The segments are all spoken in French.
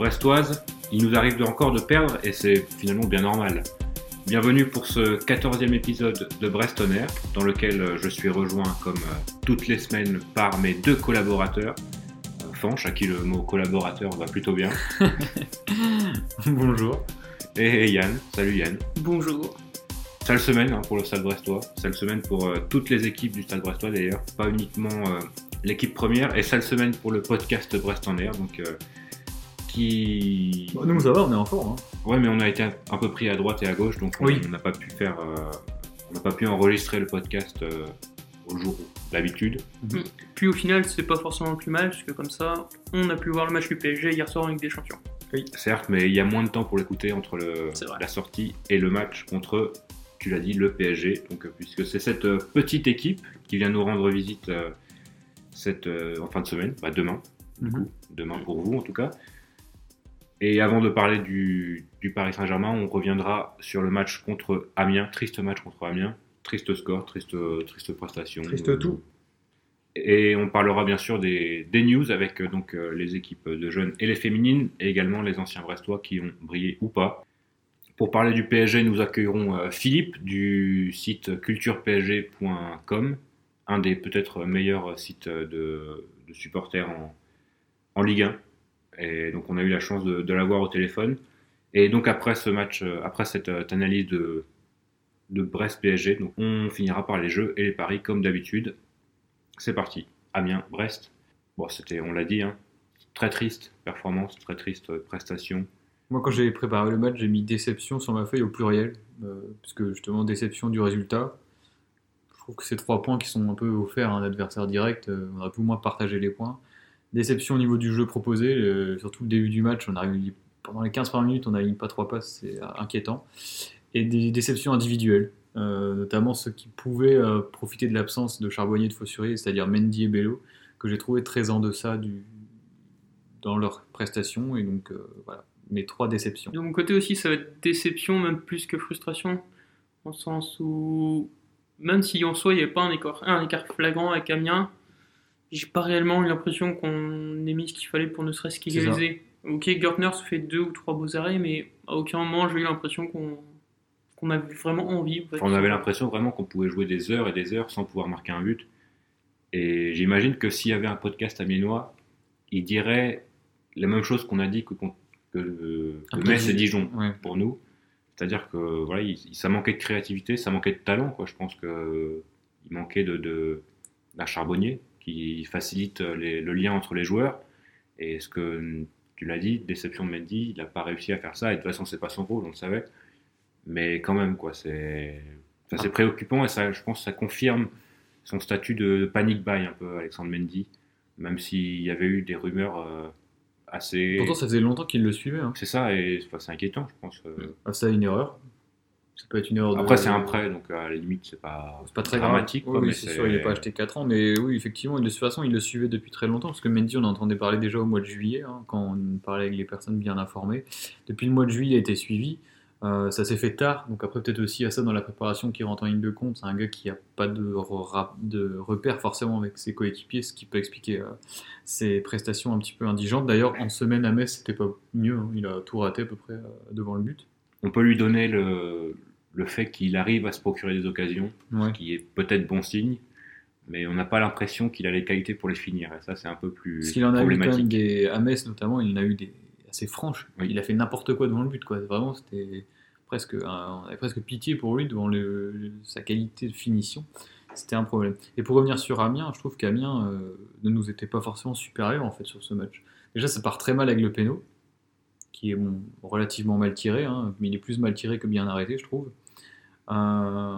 Brestois, Brestoises, il nous arrive encore de perdre et c'est finalement bien normal. Bienvenue pour ce 14e épisode de Brest on Air, dans lequel je suis rejoint comme euh, toutes les semaines par mes deux collaborateurs. Euh, Fanch, à qui le mot collaborateur va plutôt bien. Bonjour. Et Yann, salut Yann. Bonjour. Sale semaine hein, pour le Stade Brestois, sale semaine pour euh, toutes les équipes du Stade Brestois d'ailleurs, pas uniquement euh, l'équipe première, et sale semaine pour le podcast Brest en air, donc euh, qui... Bon, nous, ça va, on est en forme. Hein. Ouais, mais on a été un peu pris à droite et à gauche, donc on- Oui. on n'a pas pu faire, euh, on n'a pas pu enregistrer le podcast euh, au jour d'habitude. Puis au final, c'est pas forcément plus mal, puisque comme ça, on a pu voir le match du PSG hier soir en Ligue des Champions. Certes, mais il y a moins de temps pour l'écouter entre le, la sortie et le match contre, tu l'as dit, le PSG. Donc, euh, puisque c'est cette petite équipe qui vient nous rendre visite euh, cette, euh, en fin de semaine, bah, demain, du Mhm. coup, demain pour vous en tout cas. Et avant de parler du, du Paris Saint-Germain, on reviendra sur le match contre Amiens, triste match contre Amiens, triste score, triste, triste prestation. Triste tout. Et on parlera bien sûr des, des news avec euh, donc euh, les équipes de jeunes et les féminines, et également les anciens brestois qui ont brillé ou pas. Pour parler du PSG, nous accueillerons euh, Philippe du site culturepsg.com, un des peut-être meilleurs sites de, de supporters en, en Ligue 1. Et donc on a eu la chance de, de l'avoir au téléphone. Et donc après ce match, euh, après cette euh, analyse de, de Brest-PSG, donc on finira par les jeux et les paris comme d'habitude. C'est parti. Amiens, Brest. Bon, c'était, on l'a dit, hein, très triste performance, très triste euh, prestation. Moi, quand j'ai préparé le match, j'ai mis déception sur ma feuille au pluriel, euh, parce que justement, déception du résultat. Je trouve que ces trois points qui sont un peu offerts à un adversaire direct, on aurait pu au moins partager les points. Déception au niveau du jeu proposé, euh, surtout le début du match, on pendant les 15 premières minutes, on n'aligne pas trois passes, c'est inquiétant. Et des déceptions individuelles, euh, notamment ceux qui pouvaient euh, profiter de l'absence de Charbonnier et de Fossurier, c'est-à-dire Mendy et Bello, que j'ai trouvé très en deçà du, dans leurs prestations. Et donc, voilà, mes trois déceptions. De mon côté aussi, ça va être déception, même plus que frustration, le sens où, même si en soi, il n'y avait pas un écart, un écart flagrant avec Amiens, j'ai pas réellement eu l'impression qu'on ait mis ce qu'il fallait pour ne serait-ce qu'égaliser. Ok, Gertner se fait deux ou trois beaux arrêts, mais à aucun moment j'ai eu l'impression qu'on qu'on avait vraiment envie. en fait. Enfin, on avait l'impression vraiment qu'on pouvait jouer des heures et des heures sans pouvoir marquer un but. Et j'imagine que s'il y avait un podcast amiénois, il dirait la même chose qu'on a dit que, que, que Metz et Dijon Ouais. pour nous. C'est-à-dire que voilà, il- ça manquait de créativité, ça manquait de talent. Quoi. Je pense qu'il manquait de, de- d'un charbonnier qui facilite les- le lien entre les joueurs. Et ce que tu l'as dit, déception de Mendy, il n'a pas réussi à faire ça. Et de toute façon, c'est pas son rôle, on le savait. Mais quand même, quoi, c'est, ça, c'est préoccupant et ça, je pense ça confirme son statut de panic buy un peu, Alexandre Mendy. Même s'il y avait eu des rumeurs euh, assez. Pourtant, ça faisait longtemps qu'il le suivait. Hein. C'est ça, et enfin, c'est inquiétant, je pense. euh. Ah, ça, une erreur. Ça peut être une erreur. de- Après, c'est un prêt, donc à la limite, c'est pas, C'est pas très dramatique. quoi, Oui, mais c'est sûr, il n'est pas acheté 4 ans, mais oui, effectivement, de toute façon, il le suivait depuis très longtemps, parce que Mendy, on entendait parler déjà au mois de juillet, hein, quand on parlait avec les personnes bien informées. Depuis le mois de juillet, il a été suivi. Euh, ça s'est fait tard, donc après, peut-être aussi à ça dans la préparation qui rentre en ligne de compte. C'est un gars qui n'a pas de, re- de repère forcément avec ses coéquipiers, ce qui peut expliquer euh, ses prestations un petit peu indigentes. D'ailleurs, en semaine à Metz, c'était pas mieux. hein. Il a tout raté à peu près euh, devant le but. On peut lui donner le, le fait qu'il arrive à se procurer des occasions, Ouais. ce qui est peut-être bon signe, mais on n'a pas l'impression qu'il a les qualités pour les finir. Et ça, c'est un peu plus Parce qu'il en a eu quand même des. À Metz notamment, il en a eu des assez franches. Oui. Il a fait n'importe quoi devant le but, quoi. Vraiment, c'était presque. un- On avait presque pitié pour lui devant le- sa qualité de finition. C'était un problème. Et pour revenir sur Amiens, je trouve qu'Amiens euh, ne nous était pas forcément supérieur en fait sur ce match. Déjà, ça part très mal avec le péno, qui est bon, relativement mal tiré, hein, mais il est plus mal tiré que bien arrêté, je trouve. Euh,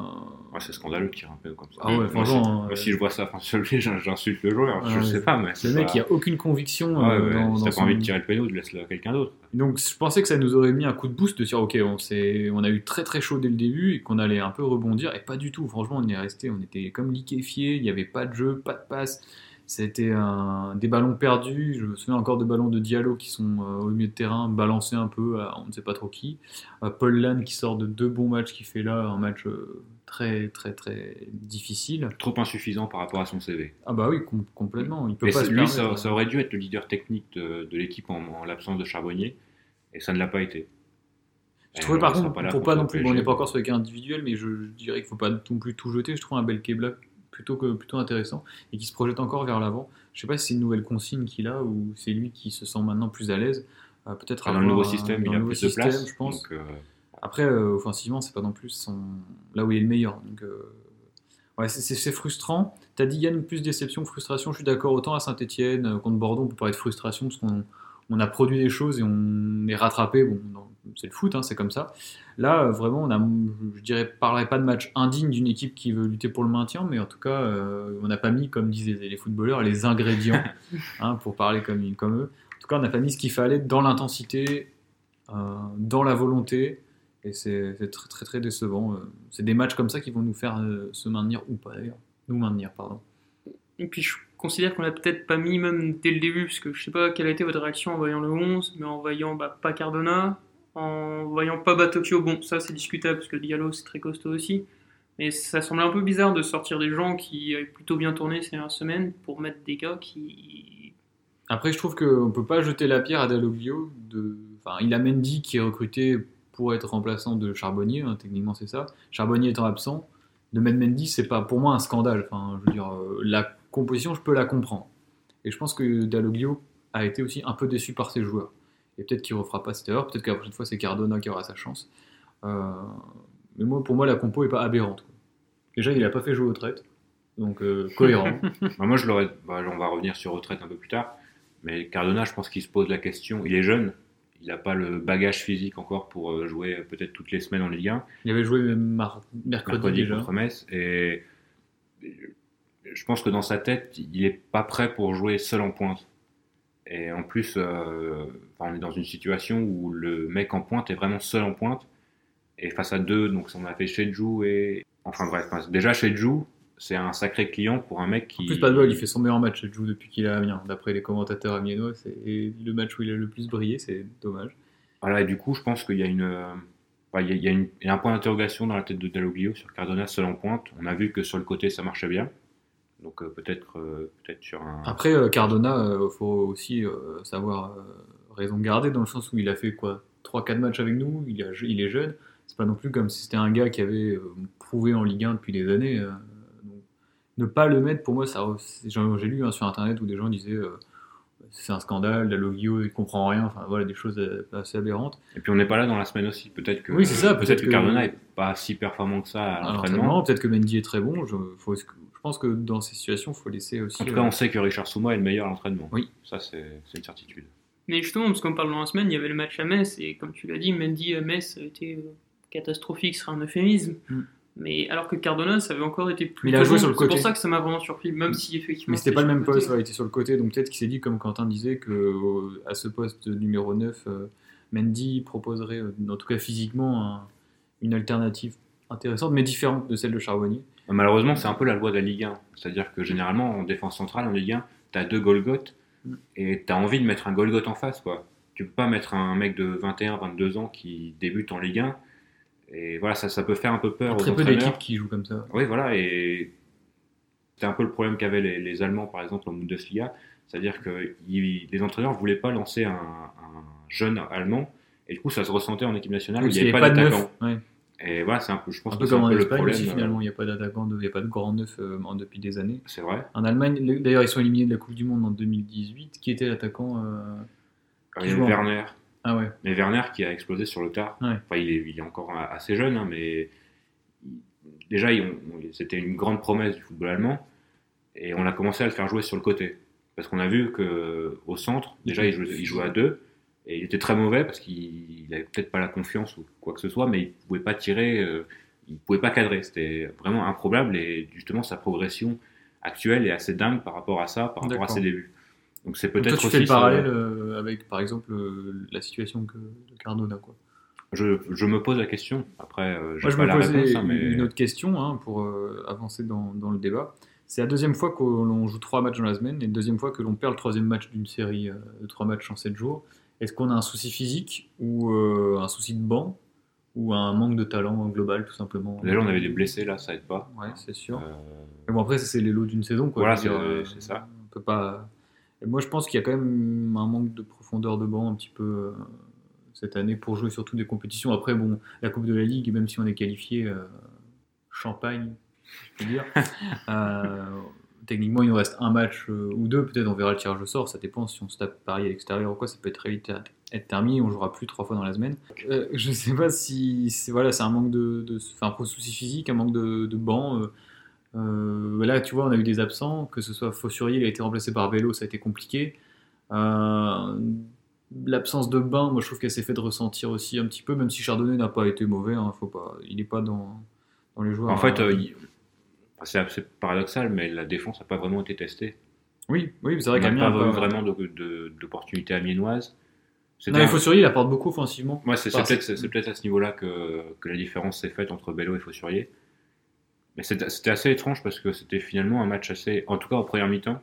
Ouais, c'est scandaleux de tirer un peu comme ça. Ah ouais, moi, franchement, si, moi, ouais. si je vois ça, enfin, je j'insulte le joueur. je Ouais, sais pas, mais c'est le mec, pas- il a aucune conviction Ouais, euh, ouais, dans, si t'as son- pas envie de tirer le péno, laisse-le à quelqu'un d'autre. Donc je pensais que ça nous aurait mis un coup de boost de dire ok on, s'est- on a eu très très chaud dès le début et qu'on allait un peu rebondir et pas du tout franchement on est resté on était comme liquéfié il n'y avait pas de jeu pas de passe C'était un, des ballons perdus. Je me souviens encore de ballons de Diallo qui sont euh, au milieu de terrain, balancés un peu, à on ne sait pas trop qui. Euh, Paul Lann qui sort de deux bons matchs, qui fait là un match euh, très très très difficile. Trop insuffisant par rapport à son CV. Ah bah oui, com- complètement. Il peut Mais pas se lui, ça, ça aurait dû être le leader technique de, de l'équipe en, en l'absence de Charbonnier, et ça ne l'a pas été. Je trouvais par contre, pas pour pas non plus, bon, on n'est pas encore sur les cas individuels, mais je, je dirais qu'il faut pas non plus tout jeter. Je trouve un Belkebla plutôt que plutôt intéressant et qui se projette encore vers l'avant. Je sais pas si c'est une nouvelle consigne qu'il a ou c'est lui qui se sent maintenant plus à l'aise. Euh, Peut-être Dans le nouveau un- système, il a plus de système, place. je pense. donc, euh, Après, euh, offensivement, c'est pas non plus son... là où il est le meilleur. Donc, euh, ouais, c'est- frustrant. T'as dit Yann, plus déception frustration. Je suis d'accord. Autant à Saint-Etienne, contre Bordeaux, on peut parler de frustration parce qu'on on a produit des choses et on est rattrapé. Bon, c'est le foot, hein, c'est comme ça. Là, euh, vraiment, on a, je dirais, parlerai pas de match indigne d'une équipe qui veut lutter pour le maintien, mais en tout cas, euh, on n'a pas mis, comme disaient les footballeurs, les ingrédients hein, pour parler comme, comme eux. En tout cas, on n'a pas mis ce qu'il fallait dans l'intensité, euh, dans la volonté. Et c'est très, très très décevant. C'est des matchs comme ça qui vont nous faire euh, se maintenir ou pas d'ailleurs. Nous maintenir, pardon. Et puis je considère qu'on l'a peut-être pas mis même dès le début, parce que je sais pas quelle a été votre réaction en voyant le 11, mais en voyant bah, pas Cardona, en voyant pas Batokyo, bon ça c'est discutable parce que Diallo c'est très costaud aussi, mais ça semblait un peu bizarre de sortir des gens qui avaient plutôt bien tourné ces dernières semaines pour mettre des gars qui... Après, je trouve qu'on ne peut pas jeter la pierre à Dalloglio. De... Enfin, il a Mendy qui est recruté pour être remplaçant de Charbonnier, hein, techniquement c'est ça. Charbonnier étant absent, de mettre Mendy, c'est pas pour moi un scandale. Je euh, la composition, je peux la comprendre. Et je pense que Dalloglio a été aussi un peu déçu par ses joueurs. Et peut-être qu'il ne refera pas cette erreur, peut-être que la prochaine fois c'est Cardona qui aura sa chance. Euh, Mais moi, pour moi, la compo est pas aberrante. quoi. Déjà, il a pas fait jouer aux traites, donc euh, cohérent. bah, moi, je l'aurais. bah, on va revenir sur retraite un peu plus tard. Mais Cardona, je pense qu'il se pose la question. Il est jeune. Il n'a pas le bagage physique encore pour euh, jouer peut-être toutes les semaines en Ligue 1. il avait joué mercredi, mercredi déjà. contre Metz. Et je pense que dans sa tête, il n'est pas prêt pour jouer seul en pointe. Et en plus, euh, enfin, on est dans une situation où le mec en pointe est vraiment seul en pointe. Et face à deux, donc on a fait Shedju et. Enfin bref, enfin, déjà Shedju, c'est un sacré client pour un mec qui. En plus, pas de bol, il fait son meilleur match joue depuis qu'il est à Amiens. D'après les commentateurs amiénois, c'est le match où il a le plus brillé, c'est dommage. Voilà, et du coup, je pense qu'il y a une. enfin, il y a, il y a une- il y a un point d'interrogation dans la tête de Dalloglio sur Cardona seul en pointe. On a vu que sur le côté, ça marchait bien. Donc euh, peut-être euh, peut-être sur un. Après, euh, Cardona, il faut aussi savoir raison garder dans le sens où il a fait quoi 3-4 matchs avec nous, il, a- il est jeune. C'est pas non plus comme si c'était un gars qui avait prouvé en Ligue 1 depuis des années. donc, ne pas le mettre, pour moi, ça, j'ai lu hein, sur internet où des gens disaient euh, c'est un scandale, Dalloglio, il comprend rien, enfin voilà, des choses assez aberrantes. Et puis on n'est pas là dans la semaine aussi. Peut-être que, Oui, c'est ça, peut-être que, que- Cardona est pas si performant que ça à l'entraînement. peut-être que Mendy est très bon. Je, faut- pense que dans ces situations, il faut laisser aussi. En tout euh, cas, on sait que Richard Souma est le meilleur à l'entraînement. Oui. Ça, c'est c'est une certitude. Mais justement, parce qu'on parle dans la semaine, il y avait le match à Metz, et comme tu l'as dit, Mendy à Metz a été euh, catastrophique, ce serait un euphémisme. Mm. Mais alors que Cardona, ça avait encore été plus. Mais il a joué sur le C'est côté. pour ça que ça m'a vraiment surpris, même si effectivement. Mais c'était pas le même poste, il était sur le côté, donc peut-être qu'il s'est dit, comme Quentin disait, que euh, à ce poste numéro 9, euh, Mendy proposerait, euh, en tout cas physiquement, un- une alternative intéressante, mais différente de celle de Charbonnier. Malheureusement, c'est un peu la loi de la Ligue 1. C'est-à-dire que généralement, en défense centrale, en Ligue 1, tu as deux Golgoth et tu as envie de mettre un Golgoth en face. Quoi. Tu peux pas mettre un mec de 21, 22 ans qui débute en Ligue 1. Et voilà, ça, ça peut faire un peu peur aux Très peu d'équipes qui jouent comme ça. Oui, voilà, et c'était un peu le problème qu'avaient les, les Allemands, par exemple, en Bundesliga. C'est-à-dire que ils- les entraîneurs ne voulaient pas lancer un, un jeune Allemand, et du coup, ça se ressentait en équipe nationale il n'y avait pas d'attaquant. Ouais. Et voilà, c'est un peu, je pense Un que c'est un peu le Espagne problème. aussi, euh, finalement, il n'y a pas d'attaquant, il n'y a pas de grand neuf euh, depuis des années. C'est vrai. En Allemagne, le- d'ailleurs, ils sont éliminés de la Coupe du Monde en 2018. Qui était l'attaquant euh, Werner. Ah ouais. Mais Werner qui a explosé sur le tard. Ouais. Enfin, il est, il est encore assez jeune, hein, mais déjà, c'était une grande promesse du football allemand. Et on a commencé à le faire jouer sur le côté. Parce qu'on a vu que au centre, déjà, il jouait, il jouait à deux. Et il était très mauvais parce qu'il n'avait peut-être pas la confiance ou quoi que ce soit, mais il pouvait pas tirer, euh, il pouvait pas cadrer. C'était vraiment improbable. Et justement, sa progression actuelle est assez dingue par rapport à ça, par rapport à ses débuts. Donc c'est peut-être toi, tu aussi fais le parallèle euh, avec, par exemple, euh, la situation que, de Cardona. Quoi. Je, je me pose la question. Après, j'ai pas me la réponse, hein, mais une autre question hein, pour avancer dans, dans le débat. c'est la deuxième fois que l'on joue trois matchs dans la semaine et la deuxième fois que l'on perd le troisième match d'une série de trois matchs en sept jours. Est-ce qu'on a un souci physique ou euh, un souci de banc ou un manque de talent global tout simplement? Déjà, on avait des blessés là, ça aide pas. Ouais, c'est sûr. Euh, Mais bon, après, c'est les lots d'une saison. Quoi. Voilà, c'est- euh, c'est ça. On peut pas... Et moi, je pense qu'il y a quand même un manque de profondeur de banc un petit peu cette année pour jouer surtout des compétitions. Après, bon, la Coupe de la Ligue, même si on est qualifié, champagne, je peux dire. techniquement, il nous reste un match euh, ou deux. Peut-être on verra le tirage au sort. Ça dépend si on se tape Paris à l'extérieur ou quoi. Ça peut être très vite à- être terminé. On jouera plus trois fois dans la semaine. Euh, je sais pas si c'est voilà, c'est un manque de, de enfin, un souci physique, un manque de, de banc. euh, là, tu vois, on a eu des absents, que ce soit Fossurier, il a été remplacé par Vélo, ça a été compliqué. L'absence de bain, moi je trouve qu'elle s'est fait de ressentir aussi un petit peu, même si Chardonnay n'a pas été mauvais, hein, faut pas, il n'est pas dans, dans les joueurs. En fait, euh, il- c'est assez paradoxal, mais la défense n'a pas vraiment été testée. oui, oui, c'est vrai n'a qu'Amiens pas a pas- vraiment d'opportunités amiénoises. Non, un- Fossurier, il apporte beaucoup offensivement. Moi, c'est peut-être à ce niveau-là que, que la différence s'est faite entre Bello et Fossurier. Mais c'était assez étrange parce que c'était finalement un match assez. En tout cas, en première mi-temps,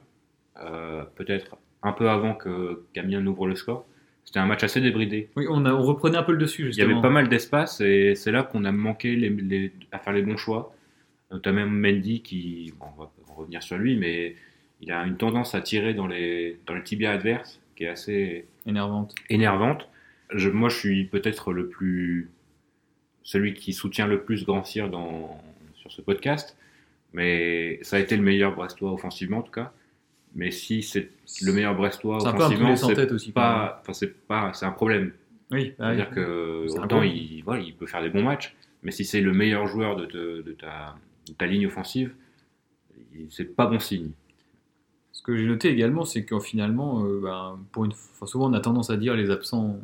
euh, peut-être un peu avant que qu'Amiens n'ouvre le score, c'était un match assez débridé. Oui, on, a- on reprenait un peu le dessus, Il y avait pas mal d'espace et c'est là qu'on a manqué les, les- à faire les bons choix. Notamment Mendy qui, bon, on va revenir sur lui, mais il a une tendance à tirer dans les, dans les tibias adverses qui est assez énervante. énervante. Je, moi, je suis peut-être le plus. celui qui soutient le plus Grand Cyr dans, sur ce podcast. Mais ça a été le meilleur Brestois offensivement, en tout cas. Mais si c'est le meilleur Brestois offensivement, c'est pas. Enfin, c'est pas. C'est un problème. Oui, ah oui. C'est-à-dire que C'est un autant il, voilà, il peut faire des bons matchs, mais si c'est le meilleur joueur de, te- de ta, ta ligne offensive, c'est pas bon signe. Ce que j'ai noté également, c'est que finalement, euh, ben, pour une... enfin, souvent on a tendance à dire les absents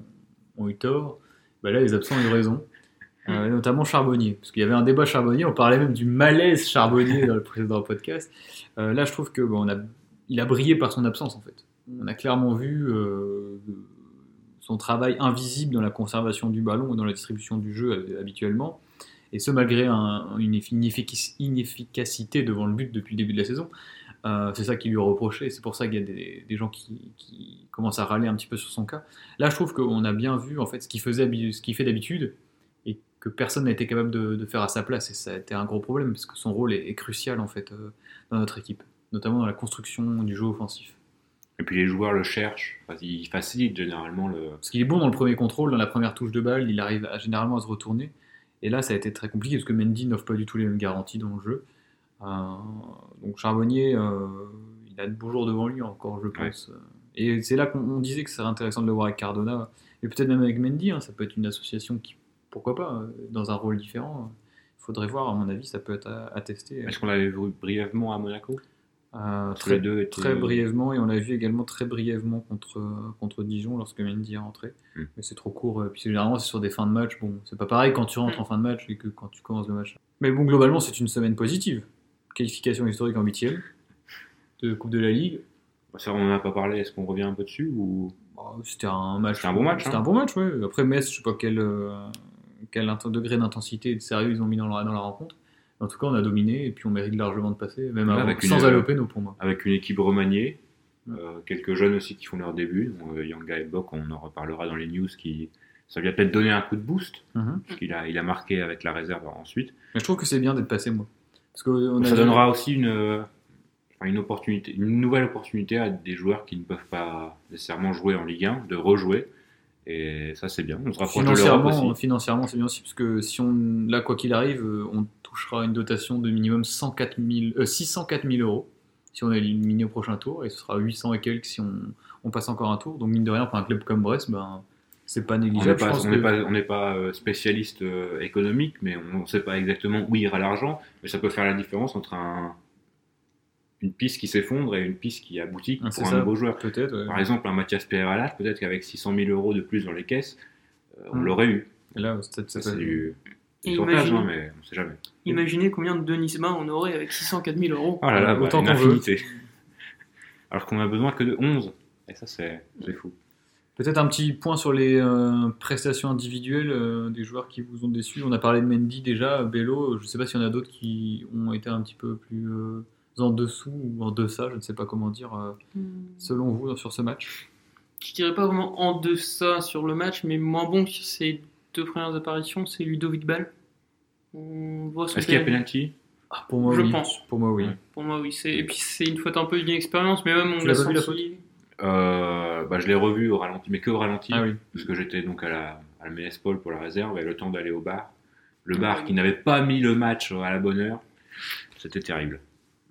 ont eu tort. Ben là, les absents ont eu raison. Euh, notamment Charbonnier. Parce qu'il y avait un débat Charbonnier, on parlait même du malaise Charbonnier dans le précédent podcast. Euh, là, je trouve que on a... il a brillé par son absence en fait. On a clairement vu son travail invisible dans la conservation du ballon et dans la distribution du jeu habituellement. Et ce, malgré un- une effi- ineffic- inefficacité devant le but depuis le début de la saison. Euh, c'est ça qui lui est reproché, c'est pour ça qu'il y a des, des gens qui, qui commencent à râler un petit peu sur son cas. Là, je trouve qu'on a bien vu en fait ce qu'il faisait, habi- ce qu'il fait d'habitude et que personne n'a été capable de, de faire à sa place. Et ça a été un gros problème parce que son rôle est, est crucial en fait euh, dans notre équipe, notamment dans la construction du jeu offensif. Et puis les joueurs le cherchent, Enfin, ils facilitent généralement le. Parce qu'il est bon dans le premier contrôle, dans la première touche de balle, il arrive à- généralement à se retourner. Et là, ça a été très compliqué parce que Mendy n'offre pas du tout les mêmes garanties dans le jeu. Euh, donc Charbonnier, euh, il a de beaux jours devant lui encore, je pense. Et c'est là qu'on on disait que ce serait intéressant de le voir avec Cardona, et peut-être même avec Mendy. hein, ça peut être une association qui, pourquoi pas, euh, dans un rôle différent. Il faudrait voir, à mon avis, ça peut être à, à tester. Est-ce qu'on l'avait vu brièvement à Monaco? Euh, très, les deux étaient- très brièvement, et on l'a vu également très brièvement contre, contre Dijon lorsque Mendy est rentré. Hmm. Mais c'est trop court, euh, puis généralement c'est sur des fins de match. Bon, c'est pas pareil quand tu rentres en fin de match et que quand tu commences le match. Mais bon, globalement, c'est une semaine positive. Qualification historique en huitième de Coupe de la Ligue. Ça, on n'en a pas parlé. Est-ce qu'on revient un peu dessus ou? Bon, C'était un match. C'était un bon match, C'était hein. un bon match, ouais. Après Metz, je sais pas quel, euh, quel degré d'intensité et de sérieux ils ont mis dans la, dans la rencontre. En tout cas, on a dominé et puis on mérite largement de passer, même avant- avec sans euh, Alopeno pour moi. avec une équipe remaniée, euh, quelques jeunes aussi qui font leur début. Donc, euh, Yanga et Bok, on en reparlera dans les news. Qui ça lui a peut-être donné un coup de boost Mhm. parce qu'il a il a marqué avec la réserve ensuite. Mais je trouve que c'est bien d'être passé, moi. Parce que on a ça donnera aussi une, euh, une opportunité, une nouvelle opportunité à des joueurs qui ne peuvent pas nécessairement jouer en Ligue 1 de rejouer. Et ça, c'est bien. On se rapproche de Financièrement, aussi. financièrement c'est bien aussi, parce que si on, là, quoi qu'il arrive, euh, on touchera une dotation de minimum 104 000, euh, 604 000 euros si on est éliminé au prochain tour, et ce sera 800 et quelques si on, on passe encore un tour. Donc, mine de rien, pour un club comme Brest, ben, c'est pas On n'est négligeable. pas, on n'est que- pas, on n'est pas euh, spécialiste euh, économique, mais on ne sait pas exactement où ira l'argent. Mais ça peut faire la différence entre un, une piste qui s'effondre et une piste qui aboutit Ah, c'est pour un ça. nouveau joueur. Peut-être. ouais. Par exemple, un Mathias Pereira, peut-être qu'avec 600 000 euros de plus dans les caisses, euh, on Mm. l'aurait eu. Et Là, c'est- Ça, c'est- c'est du, du imagine- hein, mais on ne sait jamais. Imaginez combien de Denis Bain on aurait avec 604 000 euros. Oh là là, Autant bah, qu'on veut. infinité. Alors qu'on a besoin que de 11. Et ça, c'est c'est fou. Peut-être un petit point sur les euh, prestations individuelles euh, des joueurs qui vous ont déçu. On a parlé de Mendy déjà, Bello. Je ne sais pas s'il y en a d'autres qui ont été un petit peu plus euh, en dessous ou en deçà, je ne sais pas comment dire, euh, selon vous, sur ce match Je dirais pas vraiment en deçà sur le match, mais moins bon que sur ses deux premières apparitions, c'est Ludovic Ball. Est-ce qu'il y a penalty? Ah, Pour moi, Je oui. pense. Pour moi, oui. Ouais. Pour moi, oui. c'est- Et puis, c'est une faute un peu d'inexpérience, mais même on l'a senti. Euh, bah, Je l'ai revu au ralenti, mais que au ralenti. Ah oui. parce que j'étais donc à la, à la MS Paul pour la réserve et le temps d'aller au bar. Le Ah bar oui. qui n'avait pas mis le match à la bonne heure, c'était terrible.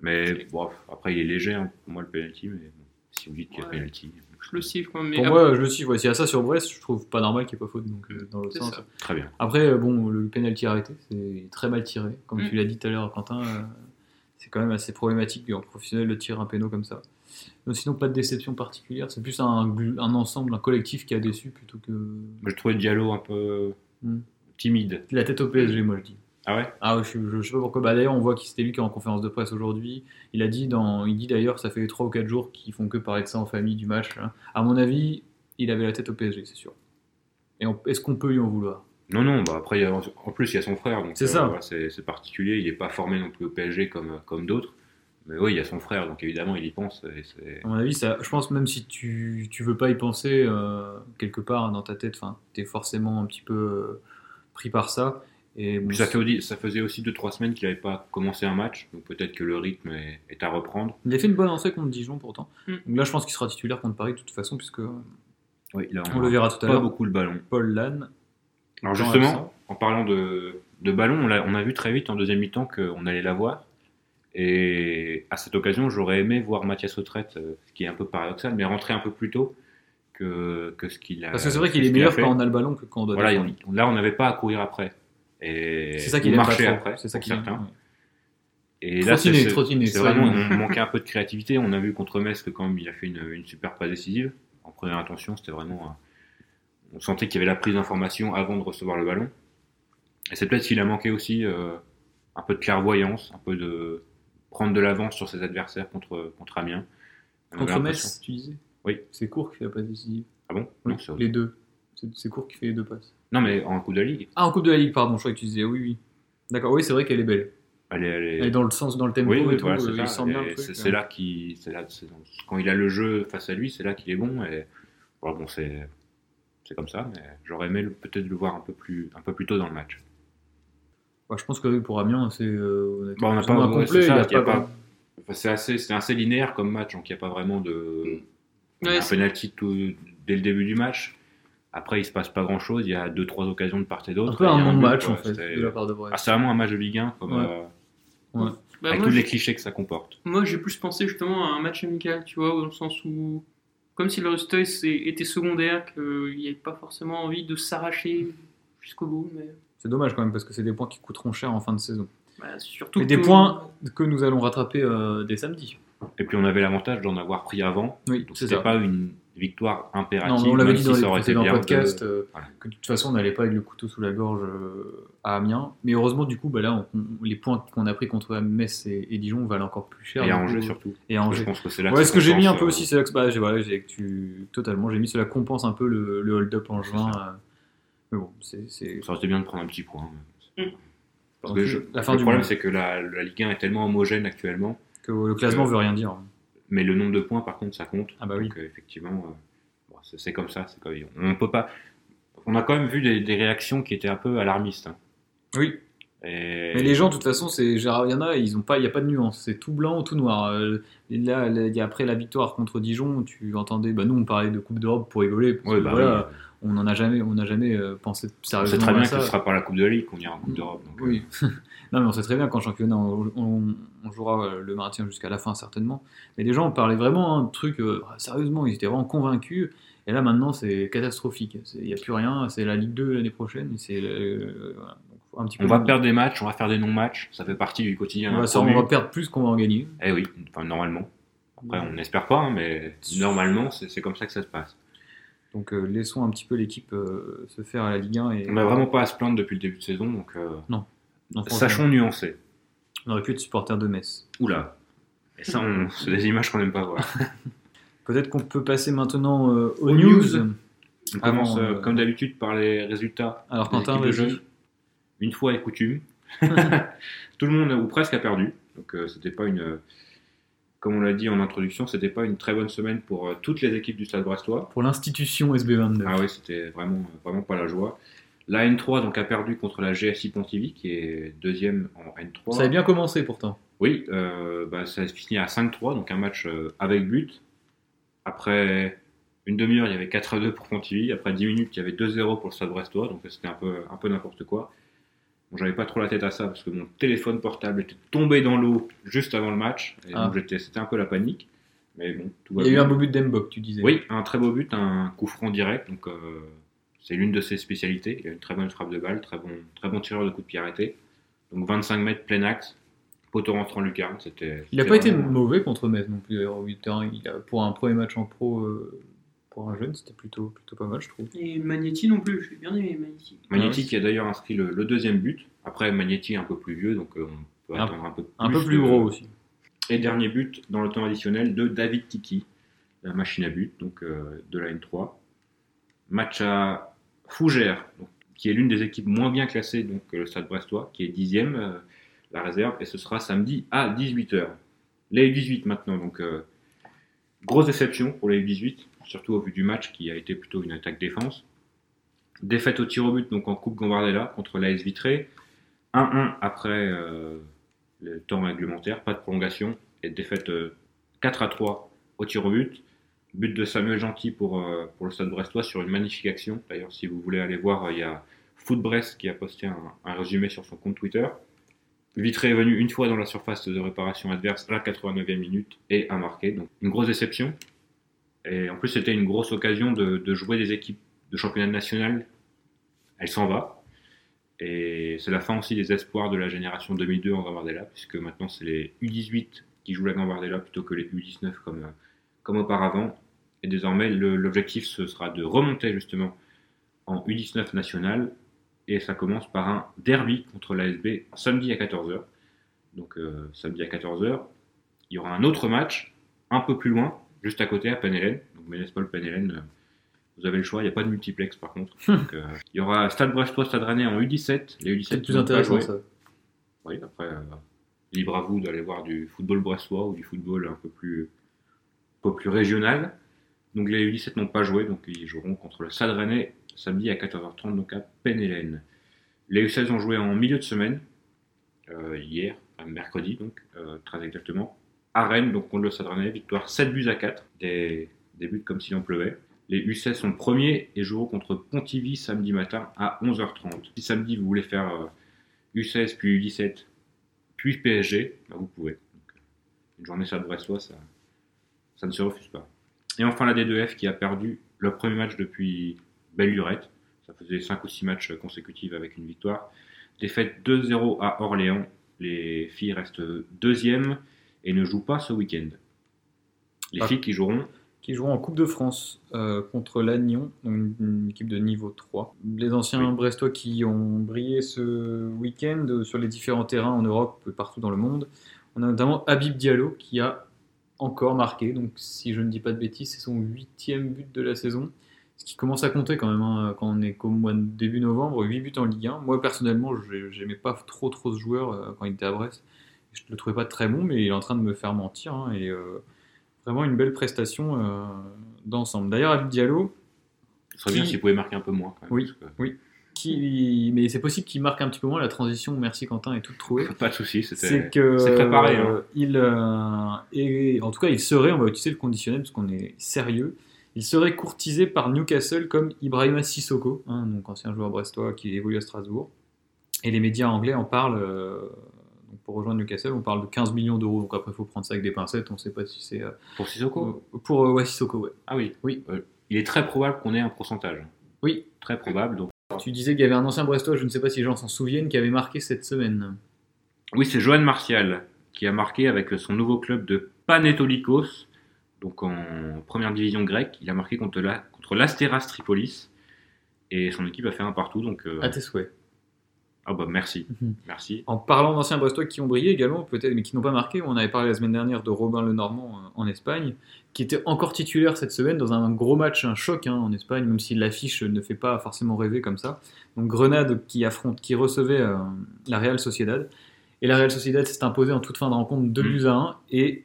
Mais bon, après il est léger hein, pour moi le penalty, mais bon, si vous dites qu'il y a Ouais. penalty, Je le siffle, quoi, mais Pour moi, je le suis. Ouais. S'il y a ça sur Brest, je trouve pas normal qu'il n'y ait pas faute. Donc, euh, dans l'autre C'est sens. ça. très bien. Après, euh, bon, le penalty arrêté, c'est très mal tiré. Comme Mm. tu l'as dit tout à l'heure, Quentin, euh, c'est quand même assez problématique en professionnel de tirer un péno comme ça. Sinon, pas de déception particulière. C'est plus un, un ensemble, un collectif qui a déçu plutôt que Moi, je trouvais Diallo un peu Hmm. timide. la tête au PSG, moi je dis. Ah ouais? Ah, je, je, je sais pas pourquoi. Bah, d'ailleurs, on voit que c'était lui qui est en conférence de presse aujourd'hui. Il a dit, dans, il dit d'ailleurs, ça fait 3 ou 4 jours qu'ils font que parler de ça en famille du match. hein. À mon avis, il avait la tête au PSG, c'est sûr. Et on- est-ce qu'on peut lui en vouloir? Non, non, bah après, il y a- en plus il y a son frère, donc C'est ça. voilà, c'est c'est particulier. Il n'est pas formé non plus au PSG comme, comme d'autres. Mais oui, il y a son frère, donc évidemment il y pense. et c'est- À mon avis, ça, je pense même si tu, tu veux pas y penser euh, quelque part dans ta tête, enfin, t'es forcément un petit peu euh, pris par ça. Et bon, Puis ça, fait aussi- ça faisait aussi 2-3 semaines qu'il n'avait pas commencé un match, donc peut-être que le rythme est, est à reprendre. il a fait une bonne entrée contre Dijon pourtant. Mm. Donc là, je pense qu'il sera titulaire contre Paris de toute façon, puisque Oui, là, on le verra tout à pas l'heure. beaucoup le ballon. Paul Lannes. Alors justement, absent. en parlant de, de ballon, on a, on a vu très vite en deuxième mi-temps qu'on allait l'avoir. Et à cette occasion, j'aurais aimé voir Mathias Autrette, euh, ce qui est un peu paradoxal, mais rentrer un peu plus tôt que, que ce qu'il a Parce que c'est vrai qu'il est meilleur quand on a le ballon que quand on doit Voilà, on- là, on n'avait pas à courir après. Et C'est ça marchait trop. après, C'est ça aime. certains. ouais. Et là, c'est Trottiner, c'est- trottiner, c'est ça, vraiment, on manquait un peu de créativité. On a vu contre Metz que quand même il a fait une, une super passe décisive. En première intention, c'était vraiment. un- On sentait qu'il y avait la prise d'information avant de recevoir le ballon. Et c'est peut-être qu'il a manqué aussi euh, un peu de clairvoyance, un peu de prendre de l'avance sur ses adversaires contre, contre Amiens. On Contre Metz, tu disais? Oui. C'est court qui fait la passe décisive. Ah bon? Oui, non, c'est- les deux. C'est court qui fait les deux passes. non, mais en coup de ligue, Ah, en Coupe de la Ligue, pardon, je croyais que tu disais oui, oui. D'accord, oui, c'est vrai qu'elle est belle. elle est, elle est- Elle est dans le sens, dans le tempo Oui, oui, et tout, voilà, c'est il ça. sent bien Et le truc. c'est- c'est là qu'il, c'est là, c'est- quand il a le jeu face à lui, c'est là qu'il est bon. Et voilà, bon, c'est, c'est comme ça, mais j'aurais aimé peut-être le voir un peu plus, un peu plus tôt dans le match. Ouais, je pense que pour Amiens, c'est euh, on était Bon, on n'a pas- ouais, complet. ça, y a il y a pas- pas- Enfin, c'est assez, c'est assez linéaire comme match, donc il n'y a pas vraiment de, a Ouais, un penalty tout- dès le début du match. Après, il se passe pas grand chose. Il y a deux, trois occasions de part et un d'autre. peu un a but, non-match quoi. en fait, C'était- de la part de Brest. Ah, c'est vraiment un match de Ligue 1, comme, Ouais. euh, Bah, avec moi, tous les clichés que ça comporte. Moi, j'ai plus pensé justement à un match amical, tu vois, dans le sens où, comme si le résultat était secondaire, qu'il n'y avait pas forcément envie de s'arracher jusqu'au bout, mais C'est dommage quand même parce que c'est des points qui coûteront cher en fin de saison. bah, surtout Et des que- points que nous allons rattraper euh, dès samedi. Et puis on avait l'avantage d'en avoir pris avant. Oui, Donc c'est c'était pas une victoire Non, impérative. mais on l'avait dit si dans les précédents de- podcasts euh, Voilà. que de toute façon on n'allait pas avec le couteau sous la gorge euh, à Amiens. Mais heureusement, du coup, bah, là, on- on- les points qu'on a pris contre Metz et, et Dijon valent encore plus cher. Et à Angers coup. surtout. Et à Je Angers. pense que c'est là Ouais, que ce que j'ai mis un peu euh, aussi, c'est là que bah, j'ai voilà, j'ai que tu totalement, j'ai mis cela compense un peu le, le hold-up en juin. euh, mais bon, c'est Ça aurait été bien de prendre un petit point. mais- Mm. Parce que je- la fin le du problème, c'est que la, la Ligue 1 est tellement homogène actuellement, que le classement Euh, veut rien dire. Mais le nombre de points, par contre, ça compte. Ah bah oui. Donc, euh, effectivement, euh, bon, c'est comme ça. comme- on peut pas. On a quand même vu des, des réactions qui étaient un peu alarmistes. hein. Oui. Et- Mais les gens, de toute façon, c'est Gérard, il y en a, ils ont pas, il y a pas de nuance, c'est tout blanc ou tout noir. Euh, et là, là, il y a- après la victoire contre Dijon, tu entendais, bah nous on parlait de Coupe d'Europe pour rigoler, parce Ouais, que bah voilà, oui. On n'en a jamais, on n'a jamais euh, pensé On sérieusement sait très bien ce sera pas la Coupe de la Ligue qu'on ira en Coupe d'Europe. donc, euh, Oui. non, mais on sait très bien qu'en championnat, on, on- on jouera euh, le maintien jusqu'à la fin, certainement. Mais les gens parlaient vraiment un truc, euh, sérieusement, ils étaient vraiment convaincus. Et là, maintenant, c'est catastrophique. Il n'y a plus rien. C'est la Ligue 2 l'année prochaine. C'est euh, voilà. Un petit peu On va perdre des matchs, on va faire des non-matchs, ça fait partie du quotidien. on va, ça, on promu. va perdre plus qu'on va en gagner. Eh oui, enfin, normalement. Après, on n'espère pas, hein, mais normalement, c'est comme ça que ça se passe. Donc, euh, laissons un petit peu l'équipe euh, se faire à la Ligue 1. Et... On n'a vraiment pas à se plaindre depuis le début de saison, donc euh, Non, sachons nuancer. On aurait pu être supporter de Metz. Oula. Et ça, on- c'est des images qu'on n'aime pas voir. Peut-être qu'on peut passer maintenant euh, aux Aux news. news. On commence, euh, comme d'habitude, par les résultats Alors, Quentin, de jeunes. Une fois est coutume. Tout le monde, ou presque, a perdu. Donc, euh, c'était pas une, comme on l'a dit en introduction, c'était pas une très bonne semaine pour euh, toutes les équipes du Stade Brestois. Pour l'institution SB29. Ah oui, c'était vraiment, vraiment pas la joie. La N3 donc, a perdu contre la GSI Pontivy, qui est deuxième en N3. Ça avait bien commencé pourtant. Oui, euh, bah, ça a fini à 5-3, donc un match euh, avec but. Après une demi-heure, il y avait 4-2 pour Pontivy. Après 10 minutes, il y avait 2-0 pour le Stade Brestois, donc c'était un peu, un peu n'importe quoi. Bon, J'avais pas trop la tête à ça parce que mon téléphone portable était tombé dans l'eau juste avant le match. Et Ah. donc j'étais- c'était un peu la panique. Mais bon, tout va Il y a eu bien. un beau but d'Embok, tu disais. Oui, un très beau but, un coup franc direct. Donc, euh, c'est l'une de ses spécialités. Il a une très bonne frappe de balle, très bon, très bon tireur de coup de pied arrêté. Donc, 25 mètres plein axe, poteau rentrant lucarne. C'était. Il n'a c'était pas été vraiment- mauvais contre Metz non plus. d'ailleurs, au 8 il a, pour un premier match en pro, euh, pour un jeune, c'était plutôt, plutôt pas mal, je trouve. Et Magnetti non plus, j'ai bien aimé Magnetti. Magnetti Ouais. qui a d'ailleurs inscrit le, le deuxième but. Après, Magnetti est un peu plus vieux, donc euh, on peut Un- attendre un peu Un peu plus de- gros aussi. Et dernier but dans le temps additionnel de David Tiki, la machine à but donc, euh, de la N3. Match à Fougères, donc, qui est l'une des équipes moins bien classées, donc euh, le Stade Brestois, qui est dixième, euh, la réserve, et ce sera samedi à 18h. Les U18 maintenant, donc euh, grosse déception pour les U18, surtout au vu du match qui a été plutôt une attaque-défense. Défaite au tir au but donc en Coupe Gambardella contre l'AS Vitré. 1-1 après euh, le temps réglementaire, pas de prolongation, et défaite euh, 4 à 3 au tir au but. But de Samuel Gentil pour, euh, pour le Stade Brestois sur une magnifique action. D'ailleurs, si vous voulez aller voir, euh, il y a Foot Brest qui a posté un, un résumé sur son compte Twitter. Vitré est venu une fois dans la surface de réparation adverse à la 89e minute et a marqué. Donc une grosse déception. Et en plus, c'était une grosse occasion de, jouer des équipes de championnat national. Elle s'en va. Et c'est la fin aussi des espoirs de la génération 2002 en Gambardella, puisque maintenant c'est les U18 qui jouent la Gambardella plutôt que les U19 comme, comme auparavant. Et désormais, l'objectif ce sera de remonter justement en U19 national. Et ça commence par un derby contre l'ASB samedi à 14h. Donc euh, samedi à 14h, il y aura un autre match un peu plus loin, juste à côté à Penelen. Donc Ménespol Penelen, euh, vous avez le choix, il n'y a pas de multiplex par contre. Donc, euh, il y aura Stade Brestois, Stade Rennais en U17. Les U17 C'est qui plus intéressant ça. Oui, après, euh, libre à vous d'aller voir du football brestois ou du football un peu plus, un peu plus régional. Donc les U17 n'ont pas joué, donc ils joueront contre le Stade Rennais samedi à 14h30, donc à Penn-Hélène. Les U16 ont joué en milieu de semaine, euh, hier, mercredi, donc euh, très exactement, à Rennes, donc contre le Stade victoire 7 buts à 4, des, buts comme s'il en pleuvait. Les U16 sont premiers et joueront contre Pontivy samedi matin à 11h30. Si samedi vous voulez faire euh, U16 puis U17 puis PSG, bah, vous pouvez. Euh, une journée Stade Brestois, ça, ça ne se refuse pas. Et enfin la D2F qui a perdu le premier match depuis belle lurette. Ça faisait 5 ou 6 matchs consécutifs avec une victoire. Défaite 2-0 à Orléans. Les filles restent deuxième et ne jouent pas ce week-end. Les Ah. filles qui joueront Qui joueront en Coupe de France euh, contre Lannion, une, une équipe de niveau 3. Les anciens Oui. Brestois qui ont brillé ce week-end euh, sur les différents terrains en Europe et partout dans le monde. On a notamment Habib Diallo qui a encore marqué. Donc, si je ne dis pas de bêtises, c'est son huitième but de la saison. Ce qui commence à compter quand même hein, quand on est qu'au mois de début novembre, 8 buts en Ligue 1. Moi personnellement, j'ai- j'aimais pas trop trop ce joueur euh, quand il était à Brest. Je le trouvais pas très bon, mais il est en train de me faire mentir. hein, et euh, vraiment une belle prestation euh, d'ensemble. D'ailleurs, Habib Diallo, Ce serait bien Qui- s'il pouvait marquer un peu moins. Quand même, Oui. qui, mais c'est possible qu'il marque un petit peu moins la transition. Merci Quentin est tout trouvé. Pas de souci, c'était. C'est préparé, hein. euh, il, euh, en tout cas, il serait, on va utiliser le conditionnel parce qu'on est sérieux. Il serait courtisé par Newcastle comme Ibrahima Sissoko, hein, donc ancien joueur brestois qui évolue à Strasbourg. Et les médias anglais en parlent. euh, pour rejoindre Newcastle, on parle de 15 millions d'euros. Donc après, il faut prendre ça avec des pincettes. On ne sait pas si c'est euh, Pour Sissoko? pour euh, ouais, Sissoko. Ouais. Ah oui. Oui. Euh, il est très probable qu'on ait un pourcentage. Oui. Très probable. Donc. Tu disais qu'il y avait un ancien brestois, je ne sais pas si les gens s'en souviennent, qui avait marqué cette semaine. Oui, c'est Johan Martial qui a marqué avec son nouveau club de Panetolikos, donc en première division grecque. Il a marqué contre la contre l'Asteras Tripolis et son équipe a fait un partout. Donc euh, À tes souhaits. Ah bah merci, Mhm. merci. En parlant d'anciens Brestois qui ont brillé également, peut-être, mais qui n'ont pas marqué, on avait parlé la semaine dernière de Robin Lenormand euh, en Espagne, qui était encore titulaire cette semaine dans un gros match, un choc hein, en Espagne, même si l'affiche ne fait pas forcément rêver comme ça. Donc Grenade qui affronte, qui recevait euh, la Real Sociedad. Et la Real Sociedad s'est imposée en toute fin de rencontre 2 Mm. buts à 1. Et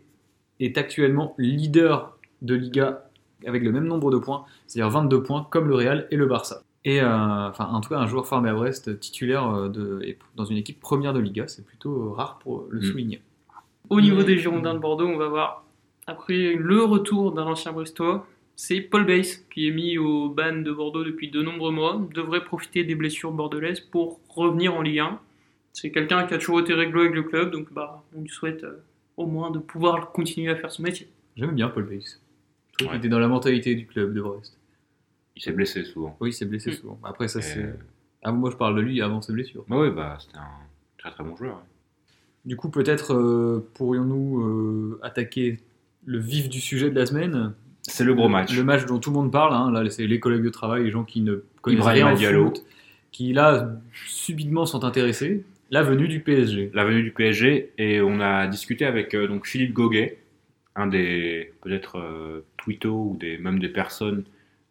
est actuellement leader de Liga avec le même nombre de points, c'est-à-dire 22 points, comme le Real et le Barça. Et euh, enfin, en tout cas, un joueur formé à Brest titulaire euh, de, et dans une équipe première de Liga, c'est plutôt rare pour le Mm. souligner. Au niveau des Girondins de Bordeaux, on va voir après le retour d'un ancien Brestois, c'est Paul Bass qui est mis au ban de Bordeaux depuis de nombreux mois, devrait profiter des blessures bordelaises pour revenir en Ligue 1. C'est quelqu'un qui a toujours été réglo avec le club, donc bah, on lui souhaite euh, au moins de pouvoir continuer à faire son métier. J'aime bien Paul Bass. Ouais. qu'il était dans la mentalité du club de Brest. Il s'est blessé souvent. Oui, il s'est blessé Mm. souvent. Après, ça, c'est. Ah, moi, je parle de lui avant ses blessures. Bah oui, bah, c'était un très très bon joueur. ouais. Du coup, peut-être euh, pourrions-nous euh, attaquer le vif du sujet de la semaine? C'est le gros match. Le match dont tout le monde parle, hein, là, c'est les collègues de travail, les gens qui ne connaissent Ibrahima rien au Diallo. foot, qui là, subitement sont intéressés. La venue du PSG. la venue du PSG et on a discuté avec euh, donc Philippe Goguet, un des peut-être euh, twittos ou des, même des personnes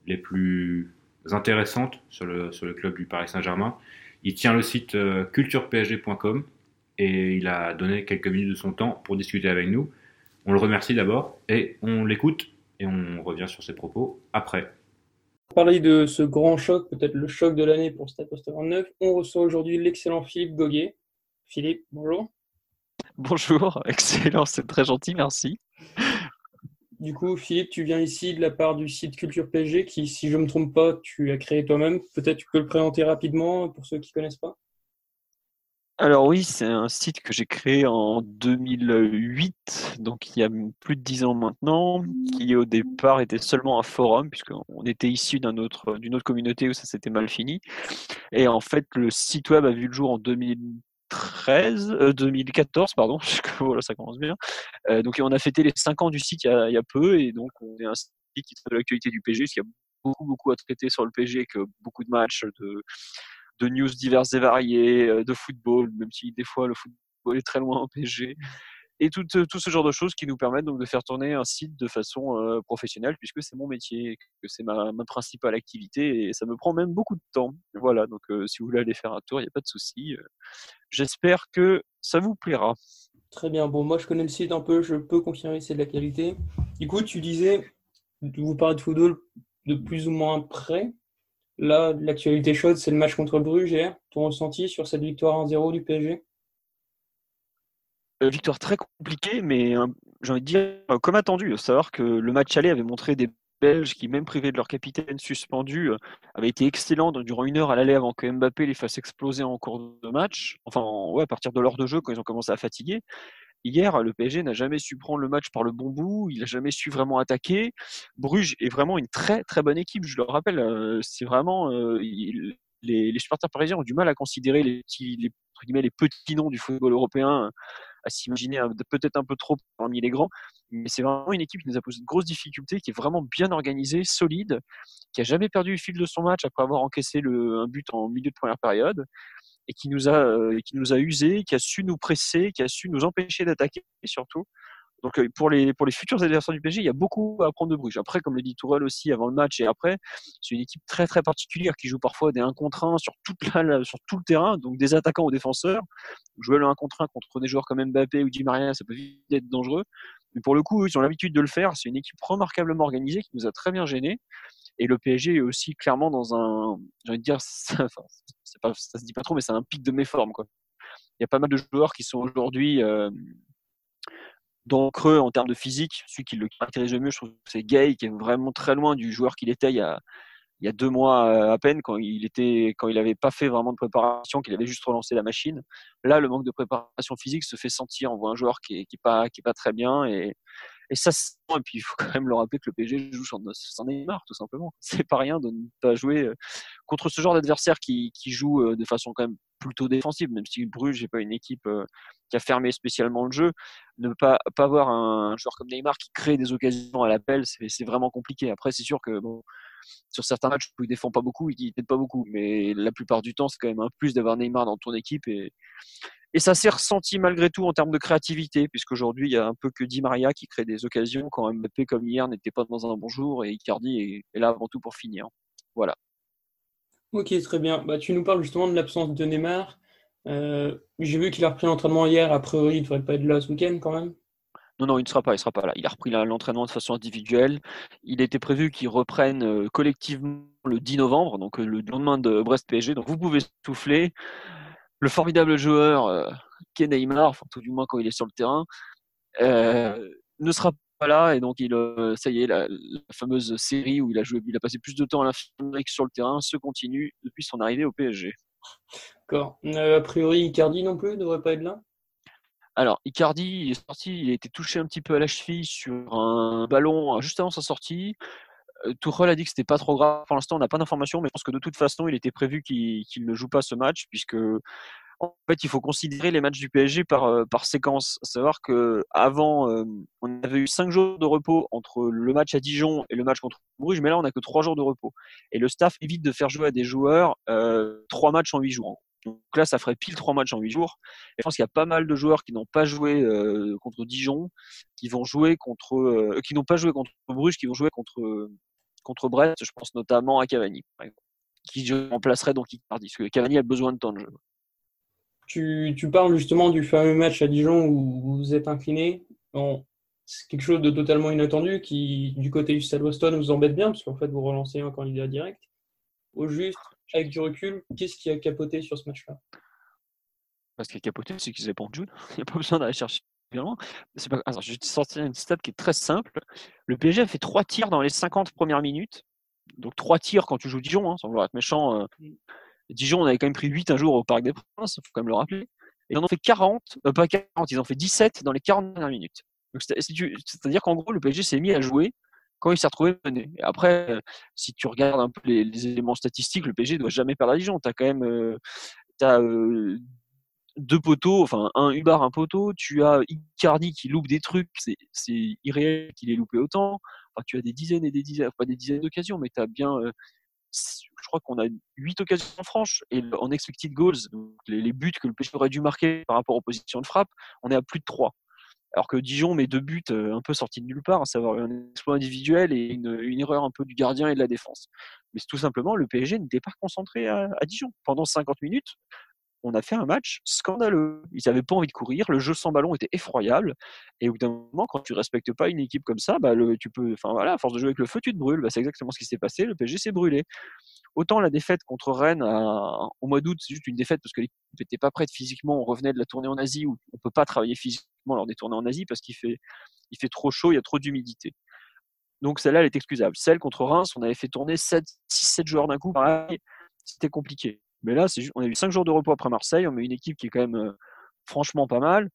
les plus intéressantes sur le, sur le club du Paris Saint-Germain. Il tient le site euh, culturepsg.com et il a donné quelques minutes de son temps pour discuter avec nous. On le remercie d'abord et on l'écoute et on revient sur ses propos après. parler de ce grand choc, peut-être le choc de l'année pour Stade Poste 29, on reçoit aujourd'hui l'excellent Philippe Goguet. Philippe, bonjour. Bonjour, excellent, c'est très gentil, merci. Du coup, Philippe, tu viens ici de la part du site Culture PSG qui, si je ne me trompe pas, tu as créé toi-même. Peut-être tu peux le présenter rapidement pour ceux qui ne connaissent pas. Alors oui, c'est un site que j'ai créé en 2008, donc il y a plus de 10 ans maintenant, qui au départ était seulement un forum, puisqu'on était issu d'un autre, d'une autre communauté où ça s'était mal fini. Et en fait, le site web a vu le jour en 2013, euh, 2014, pardon, parce que voilà, ça commence bien. Euh, donc on a fêté les 5 ans du site il y a, peu, et donc on est un site qui traite de l'actualité du PG, parce qu'il y a beaucoup, beaucoup à traiter sur le PG, que beaucoup de matchs, de, de news diverses et variées, euh, de football, même si des fois le football est très loin au PSG, et tout, ce genre de choses qui nous permettent donc de faire tourner un site de façon euh, professionnelle, puisque c'est mon métier, que c'est ma, ma principale activité, et ça me prend même beaucoup de temps. Voilà, donc euh, si vous voulez aller faire un tour, il n'y a pas de souci. Euh, J'espère que ça vous plaira. Très bien. Bon, moi, je connais le site un peu, je peux confirmer que c'est de la qualité. Du coup, tu disais, vous parlez de football de plus ou moins près. Là, l'actualité chaude, c'est le match contre Bruges. Ton ressenti sur cette victoire 1-0 du PSG victoire très compliquée, mais euh, j'ai envie de dire, euh, comme attendu, savoir que le match aller avait montré des Belges qui, même privés de leur capitaine suspendu, euh, avaient été excellents durant une heure à l'aller avant que Mbappé les fasse exploser en cours de match. Enfin, à partir de l'heure de jeu, quand ils ont commencé à fatiguer. Hier, le PSG n'a jamais su prendre le match par le bon bout, il n'a jamais su vraiment attaquer. Bruges est vraiment une très très bonne équipe, je le rappelle. euh, c'est vraiment. euh, les, supporters parisiens ont du mal à considérer les, petits, les, les petits noms du football européen à s'imaginer peut-être un peu trop parmi les grands. Mais c'est vraiment une équipe qui nous a posé de grosses difficultés, qui est vraiment bien organisée, solide, qui a jamais perdu le fil de son match après avoir encaissé un but en milieu de première période et qui nous a, euh, qui nous a usé, qui a su nous presser, qui a su nous empêcher d'attaquer surtout. Donc euh, pour les, pour les futurs adversaires du PSG, il y a beaucoup à apprendre de Bruges. Après, comme le dit Tourelle aussi avant le match et après, c'est une équipe très très particulière qui joue parfois des 1 contre 1 sur, toute la, sur tout le terrain, donc des attaquants aux défenseurs. Jouer le 1 contre 1 contre des joueurs comme Mbappé ou Di Maria, ça peut vite être dangereux. Mais pour le coup, ils ont l'habitude de le faire. C'est une équipe remarquablement organisée qui nous a très bien gênés. Et le PSG est aussi clairement dans un, j'ai envie de dire, ça, enfin, ça se dit pas trop, mais c'est un pic de méforme. Quoi. Il y a pas mal de joueurs qui sont aujourd'hui euh, le creux en termes de physique. Celui qui le caractérise le mieux, je trouve que c'est Gay, qui est vraiment très loin du joueur qu'il était il y a, deux mois euh, à peine, quand il était, quand il n'avait pas fait vraiment de préparation, qu'il avait juste relancé la machine. Là, le manque de préparation physique se fait sentir. On voit un joueur qui est, qui pas, qui est pas très bien et, et ça se sent. Et puis, il faut quand même le rappeler que le PSG joue sans, Neymar, tout simplement. C'est pas rien de ne pas jouer euh, contre ce genre d'adversaire qui, qui joue euh, de façon quand même plutôt défensive, même si Bruges n'est pas une équipe euh, qui a fermé spécialement le jeu. Ne pas, pas avoir un joueur comme Neymar qui crée des occasions à l'appel, c'est vraiment compliqué. Après, c'est sûr que bon, sur certains matchs où il défend pas beaucoup, il n'aide pas beaucoup, mais la plupart du temps, c'est quand même un plus d'avoir Neymar dans ton équipe et, et ça s'est ressenti malgré tout en termes de créativité, puisqu'aujourd'hui, il y a un peu que Di Maria qui crée des occasions quand Mbappé, comme hier, n'était pas dans un bon jour et Icardi est, est là avant tout pour finir. Voilà. Ok, très bien. Bah, tu nous parles justement de l'absence de Neymar. Euh, J'ai vu qu'il a repris l'entraînement hier. A priori, il ne devrait pas être là ce week-end quand même. Non, non, il ne sera pas, il sera pas là. Il a repris l'entraînement de façon individuelle. Il était prévu qu'il reprenne euh, collectivement le 10 novembre, donc euh, le lendemain de Brest PSG. Donc vous pouvez souffler. Le formidable joueur euh, qui est Neymar, enfin tout du moins quand il est sur le terrain, ne sera pas là et donc il, ça y est, la, fameuse série où il a joué, il a passé plus de temps à l'infirmerie que sur le terrain se continue depuis son arrivée au PSG. D'accord. a priori, Icardi non plus ne devrait pas être là? Alors, Icardi est sorti, il a été touché un petit peu à la cheville sur un ballon juste avant sa sortie. Euh, Tourelle a dit que c'était pas trop grave. Pour l'instant, on n'a pas d'informations, mais je pense que de toute façon, il était prévu qu'il ne joue pas ce match, puisque en fait, il faut considérer les matchs du PSG par, euh, par séquence. savoir que avant, euh, on avait eu cinq jours de repos entre le match à Dijon et le match contre Bruges, mais là, on n'a que trois jours de repos. Et le staff évite de faire jouer à des joueurs trois matchs en huit jours. Donc là, ça ferait pile trois matchs en huit jours. Et je pense qu'il y a pas mal de joueurs qui n'ont pas joué euh, contre Dijon, qui vont jouer contre, euh, qui n'ont pas joué contre Bruges, qui vont jouer contre contre Brest. Je pense notamment à Cavani, qui remplacerait donc Icardi, parce que Cavani a besoin de temps de jeu. Tu, tu parles justement du fameux match à Dijon où vous êtes incliné. c'est quelque chose de totalement inattendu qui, du côté du Stade Boston, vous embête bien, parce qu'en fait, vous relancez un candidat direct. Au juste, avec du recul, qu'est-ce qui a capoté sur ce match-là? Ce qui a capoté, c'est qu'ils n'avaient pas de Il n'y a pas besoin d'aller chercher Pas... je vais sortir une stat qui est très simple. Le PSG a fait 3 tirs dans les 50 premières minutes. Donc 3 tirs quand tu joues Dijon, hein, sans vouloir être méchant. Euh. Mm. Dijon, on avait quand même pris 8 un jour au Parc des Princes, il faut quand même le rappeler. Et ils en ont fait 40, euh, pas 40, ils ont fait 17 dans les 40 dernières minutes. C'est-à-dire qu'en gros, le PSG s'est mis à jouer quand il s'est retrouvé mené. Et après, euh, si tu regardes un peu les, éléments statistiques, le PSG ne doit jamais perdre à Dijon. Tu as quand même euh, as, euh, deux poteaux, enfin un Hubar, un poteau. Tu as Icardi qui loupe des trucs, c'est irréel qu'il ait loupé autant. Enfin, tu as des dizaines et des dizaines, pas des dizaines d'occasions, mais tu as bien. je crois qu'on a 8 occasions franches et en expected goals, les, buts que le PSG aurait dû marquer par rapport aux positions de frappe, on est à plus de 3. Alors que Dijon met deux buts un peu sortis de nulle part, à savoir un exploit individuel et une, erreur un peu du gardien et de la défense. Mais tout simplement, le PSG n'était pas concentré à, Dijon. Pendant 50 minutes, on a fait un match scandaleux. Ils n'avaient pas envie de courir, le jeu sans ballon était effroyable. Et au bout d'un moment, quand tu respectes pas une équipe comme ça, bah, tu peux, enfin voilà, à force de jouer avec le feu, tu te brûles. Bah, c'est exactement ce qui s'est passé. Le PSG s'est brûlé. Autant la défaite contre Rennes au mois d'août, c'est juste une défaite parce que l'équipe n'était pas prête physiquement. On revenait de la tournée en Asie où on peut pas travailler physiquement lors des tournées en Asie parce qu'il fait, il trop chaud, il y a trop d'humidité. Donc celle-là, elle est excusable. Celle contre Reims, on avait fait tourner 6-7 joueurs d'un coup. C'était compliqué. Mais là, c'est on a eu 5 jours de repos après Marseille. On met une équipe qui est quand même euh, franchement pas mal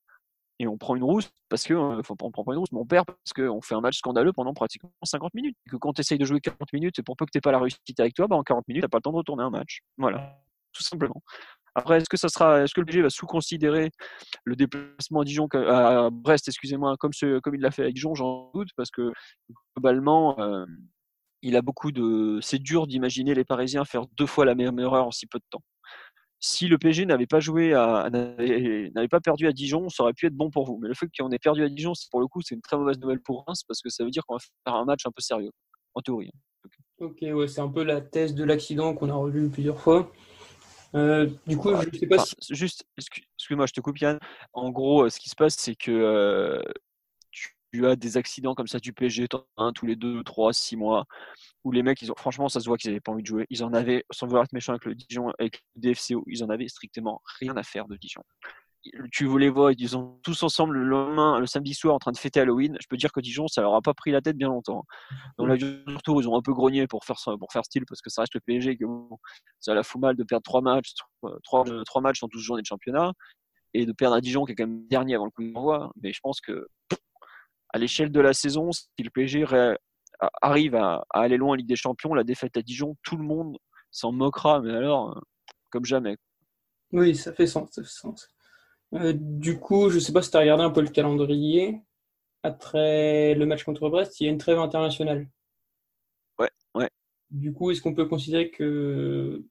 et on prend une rousse parce que, euh, on prend pas une rousse, mais on perd parce qu'on fait un match scandaleux pendant pratiquement 50 minutes. Et que quand tu essayes de jouer 40 minutes, et pour peu que tu pas la réussite avec toi, bah, en 40 minutes, tu pas le temps de retourner un match. Voilà, tout simplement. Après, est-ce que ça sera, est-ce que le PSG va sous-considérer le déplacement à Dijon, à Brest, excusez-moi, comme ce, comme il l'a fait avec Dijon, j'en doute, parce que globalement, euh, il a beaucoup de, c'est dur d'imaginer les Parisiens faire deux fois la même erreur en si peu de temps si le PSG n'avait pas joué à, n'avait pas perdu à Dijon, ça aurait pu être bon pour vous. Mais le fait qu'on ait perdu à Dijon, pour le coup, c'est une très mauvaise nouvelle pour Reims parce que ça veut dire qu'on va faire un match un peu sérieux, en théorie. Ok, ouais, c'est un peu la thèse de l'accident qu'on a revu plusieurs fois. Euh, du coup, je sais pas si... Juste, excuse-moi, je te coupe Yann. En gros, ce qui se passe, c'est que euh, tu as des accidents comme ça du PSG, un tous les 2, 3, 6 mois, où les mecs, ils ont, franchement, ça se voit qu'ils n'avaient pas envie de jouer. Ils en avaient, sans vouloir être méchant avec le Dijon, avec le DFCO, ils en avaient strictement rien à faire de Dijon. Tu les vois, ils sont tous ensemble le lendemain, le samedi soir, en train de fêter Halloween. Je peux dire que Dijon, ça leur a pas pris la tête bien longtemps. Dans la retour, ils ont un peu grogné pour faire, pour faire style, parce que ça reste le PSG, que ça la fout mal de perdre 3 matchs, 3, 3 matchs en 12 journées de championnat, et de perdre à Dijon, qui est quand même dernier avant le coup d'envoi. Mais je pense que à l'échelle de la saison, si le PSG arrive à, aller loin en Ligue des Champions, la défaite à Dijon, tout le monde s'en moquera, mais alors, euh, comme jamais. Oui, ça fait sens. sens. Euh, du coup, je ne sais pas si tu as regardé un peu le calendrier. Après le match contre Brest, il y a une trêve internationale. Ouais, ouais. Du coup, est-ce qu'on peut considérer que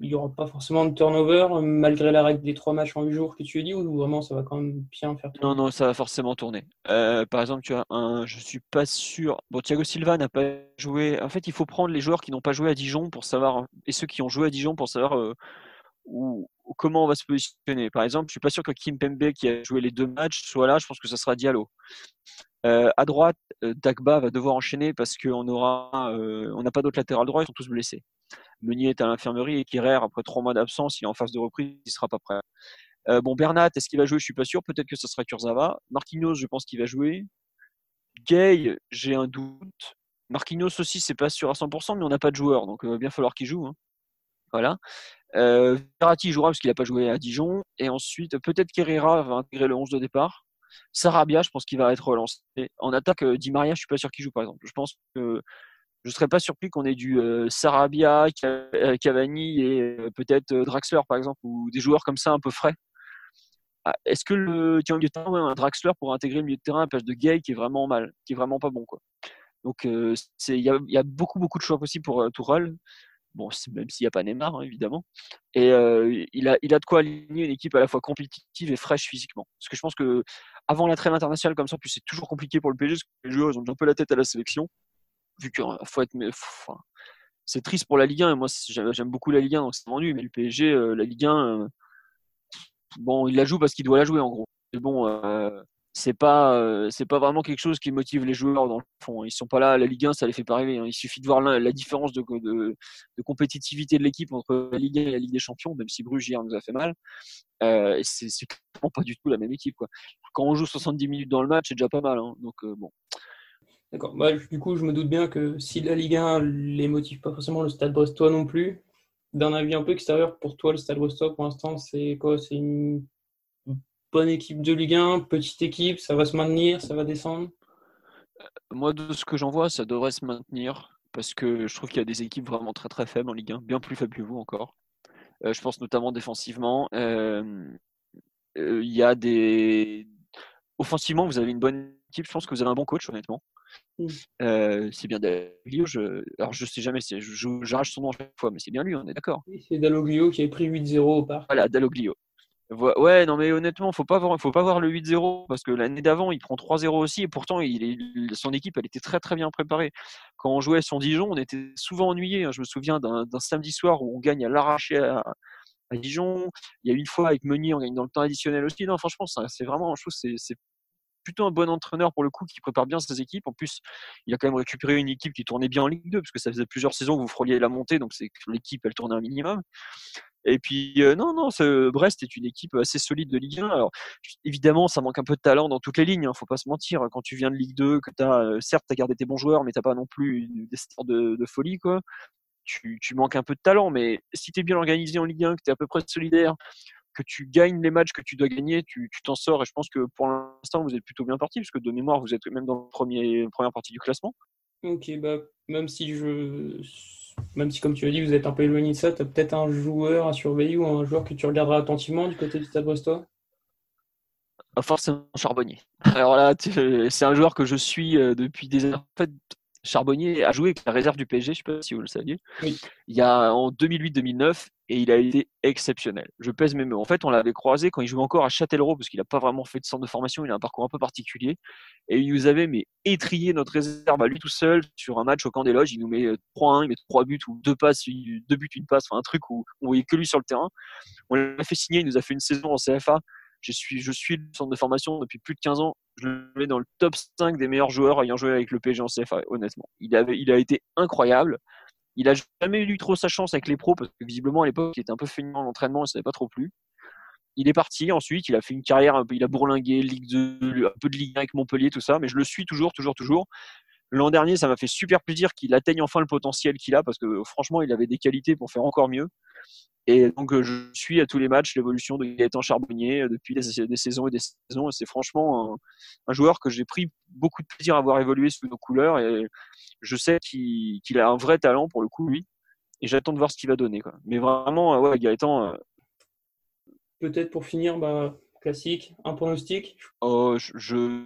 il n'y aura pas forcément de turnover malgré la règle des trois matchs en huit jours que tu as dit ou vraiment ça va quand même bien faire tourner Non, non, ça va forcément tourner. Euh, par exemple, tu as un, je suis pas sûr. Bon, Thiago Silva n'a pas joué. En fait, il faut prendre les joueurs qui n'ont pas joué à Dijon pour savoir et ceux qui ont joué à Dijon pour savoir euh, où, comment on va se positionner. Par exemple, je suis pas sûr que Kim Pembe, qui a joué les deux matchs, soit là. Je pense que ça sera Diallo. Euh, à droite, euh, Dagba va devoir enchaîner parce qu'on aura, euh, on n'a pas d'autres latéral droit, ils sont tous blessés. Meunier est à l'infirmerie et Kirer, après trois mois d'absence, il est en phase de reprise, il sera pas prêt. bon, Bernat, est-ce qu'il va jouer? Je suis pas sûr. Peut-être que ce sera Kurzawa. Marquinhos, je pense qu'il va jouer. Gay, j'ai un doute. Marquinhos aussi, c'est pas sûr à 100%, mais on n'a pas de joueur, donc il va bien falloir qu'il joue. Hein. Voilà. Euh, Verratti jouera parce qu'il n'a pas joué à Dijon. Et ensuite, peut-être qu'Herrera va intégrer le 11 de départ. Sarabia, je pense qu'il va être relancé. En attaque, euh, Di Maria, je suis pas sûr qu'il joue, par exemple. Je pense que je serais pas surpris qu'on ait du euh, Sarabia, euh, Cavani et peut-être Draxler, par exemple, ou des joueurs comme ça un peu frais. Ah, est-ce que le milieu de terrain, un Draxler pour intégrer le milieu de terrain à place de Gay qui est vraiment mal, qui est vraiment pas bon, quoi. Donc, il y, a beaucoup, beaucoup de choix possibles pour Tourelle. Bon, même s'il n'y a pas Neymar, hein, évidemment. Et il, a, il a de quoi aligner une équipe à la fois compétitive et fraîche physiquement. Parce que je pense que avant la trêve internationale comme ça, c'est toujours compliqué pour le PSG, parce que les joueurs ont un peu la tête à la sélection. Vu qu'il faut être. C'est triste pour la Ligue 1, et moi j'aime beaucoup la Ligue 1, donc c'est vendu, mais le PSG, la Ligue 1, bon, il la joue parce qu'il doit la jouer en gros. Mais bon, c'est pas euh, c'est pas vraiment quelque chose qui motive les joueurs dans le fond. Ils sont pas là, la Ligue 1, ça les fait pas rêver. Hein. Il suffit de voir la, différence de, compétitivité de l'équipe entre la Ligue 1 et la Ligue des Champions, même si Bruges hier nous a fait mal. Euh, c'est clairement pas du tout la même équipe. Quand on joue 70 minutes dans le match, c'est déjà pas mal. Hein. Donc euh, bon. D'accord. Bah, du coup, je me doute bien que si la Ligue 1 les motive pas forcément, le Stade Brestois non plus. D'un avis un peu extérieur, pour toi, le Stade Brestois, pour l'instant, c'est quoi? C'est une bonne équipe de Ligue 1, petite équipe, ça va se maintenir, ça va descendre? Euh, Moi, de ce que j'en vois, ça devrait se maintenir parce que je trouve qu'il y a des équipes vraiment très très faibles en Ligue 1, bien plus faibles que vous encore. Euh, je pense notamment défensivement. Euh, il y a des. Offensivement, vous avez une bonne équipe. Je pense que vous avez un bon coach, honnêtement. C'est bien Dalloglio. Je... Alors, je sais jamais, j'arrache son nom à chaque fois, mais c'est bien lui, on est d'accord. c'est Dalloglio qui a pris 8-0 au parc. Voilà, Dalloglio. Ouais, non, mais honnêtement, faut pas voir, faut pas voir le 8-0 parce que l'année d'avant, il prend 3-0 aussi et pourtant, il, son équipe, elle était très très bien préparée. Quand on jouait son Dijon, on était souvent ennuyé. Hein. Je me souviens d'un samedi soir où on gagne à l'arraché à, Dijon. Il y a une fois avec Meunier, on gagne dans le temps additionnel aussi. Non, franchement, c'est vraiment, je trouve, c'est plutôt un bon entraîneur pour le coup qui prépare bien ses équipes. En plus, il a quand même récupéré une équipe qui tournait bien en Ligue 2 parce que ça faisait plusieurs saisons que vous frôliez la montée, donc c'est l'équipe elle tournait un minimum. Et puis euh, non, non, Brest est une équipe assez solide de Ligue 1. Alors évidemment, ça manque un peu de talent dans toutes les lignes. Hein, faut pas se mentir. Quand tu viens de Ligue 2, que as, euh, certes, as gardé tes bons joueurs, mais t'as pas non plus des stars de, de folie, quoi. Tu, tu, manques un peu de talent, mais si tu es bien organisé en Ligue 1, que tu es à peu près solidaire, que tu gagnes les matchs que tu dois gagner, tu t'en sors. Et je pense que pour l'instant, vous êtes plutôt bien parti, parce que de mémoire, vous êtes même dans la premier, première partie du classement. Ok, bah, même si je. Même si, comme tu as dit, vous êtes un peu éloigné de ça, tu as peut-être un joueur à surveiller ou un joueur que tu regarderas attentivement du côté du Stade Brestois? Forcément Charbonnier. Alors là, c'est un joueur que je suis euh, depuis des années. En fait, Charbonnier a joué avec la réserve du PSG, je ne sais pas si vous le saviez, il y a en 2008-2009 et il a été exceptionnel. Je pèse mes mots. En fait, on l'avait croisé quand il jouait encore à Châtellerault parce qu'il n'a pas vraiment fait de centre de formation, il a un parcours un peu particulier et il nous avait mais étrié notre réserve à lui tout seul sur un match au camp des loges. Il nous met 3-1, euh, il met 3 buts ou 2 passes, deux buts, une passe, enfin un truc où on voyait que lui sur le terrain. On l'a fait signer, il nous a fait une saison en CFA je suis, je suis le centre de formation depuis plus de 15 ans. Je le mets dans le top 5 des meilleurs joueurs ayant joué avec le PSG en CFA, honnêtement. Il, il a été incroyable. Il a jamais eu trop sa chance avec les pros parce que visiblement à l'époque il était un peu feignant en entraînement et ça n'avait pas trop plu. Il est parti ensuite, il a fait une carrière un peu, il a bourlingué, Ligue 2, un peu de Ligue 1 avec Montpellier, tout ça, mais je le suis toujours, toujours, toujours. L'an dernier, ça m'a fait super plaisir qu'il atteigne enfin le potentiel qu'il a parce que franchement, il avait des qualités pour faire encore mieux. Et donc, euh, je suis à tous les matchs l'évolution de Gaëtan Charbonnier euh, depuis des, saisons et des saisons. Et c'est franchement un, joueur que j'ai pris beaucoup de plaisir à voir évoluer sous nos couleurs. Et je sais qu'il a un vrai talent pour le coup, lui. Et j'attends de voir ce qu'il va donner. Quoi. Mais vraiment, euh, ouais, Gaëtan. Peut-être pour finir, bah, classique, un pronostic oh, je,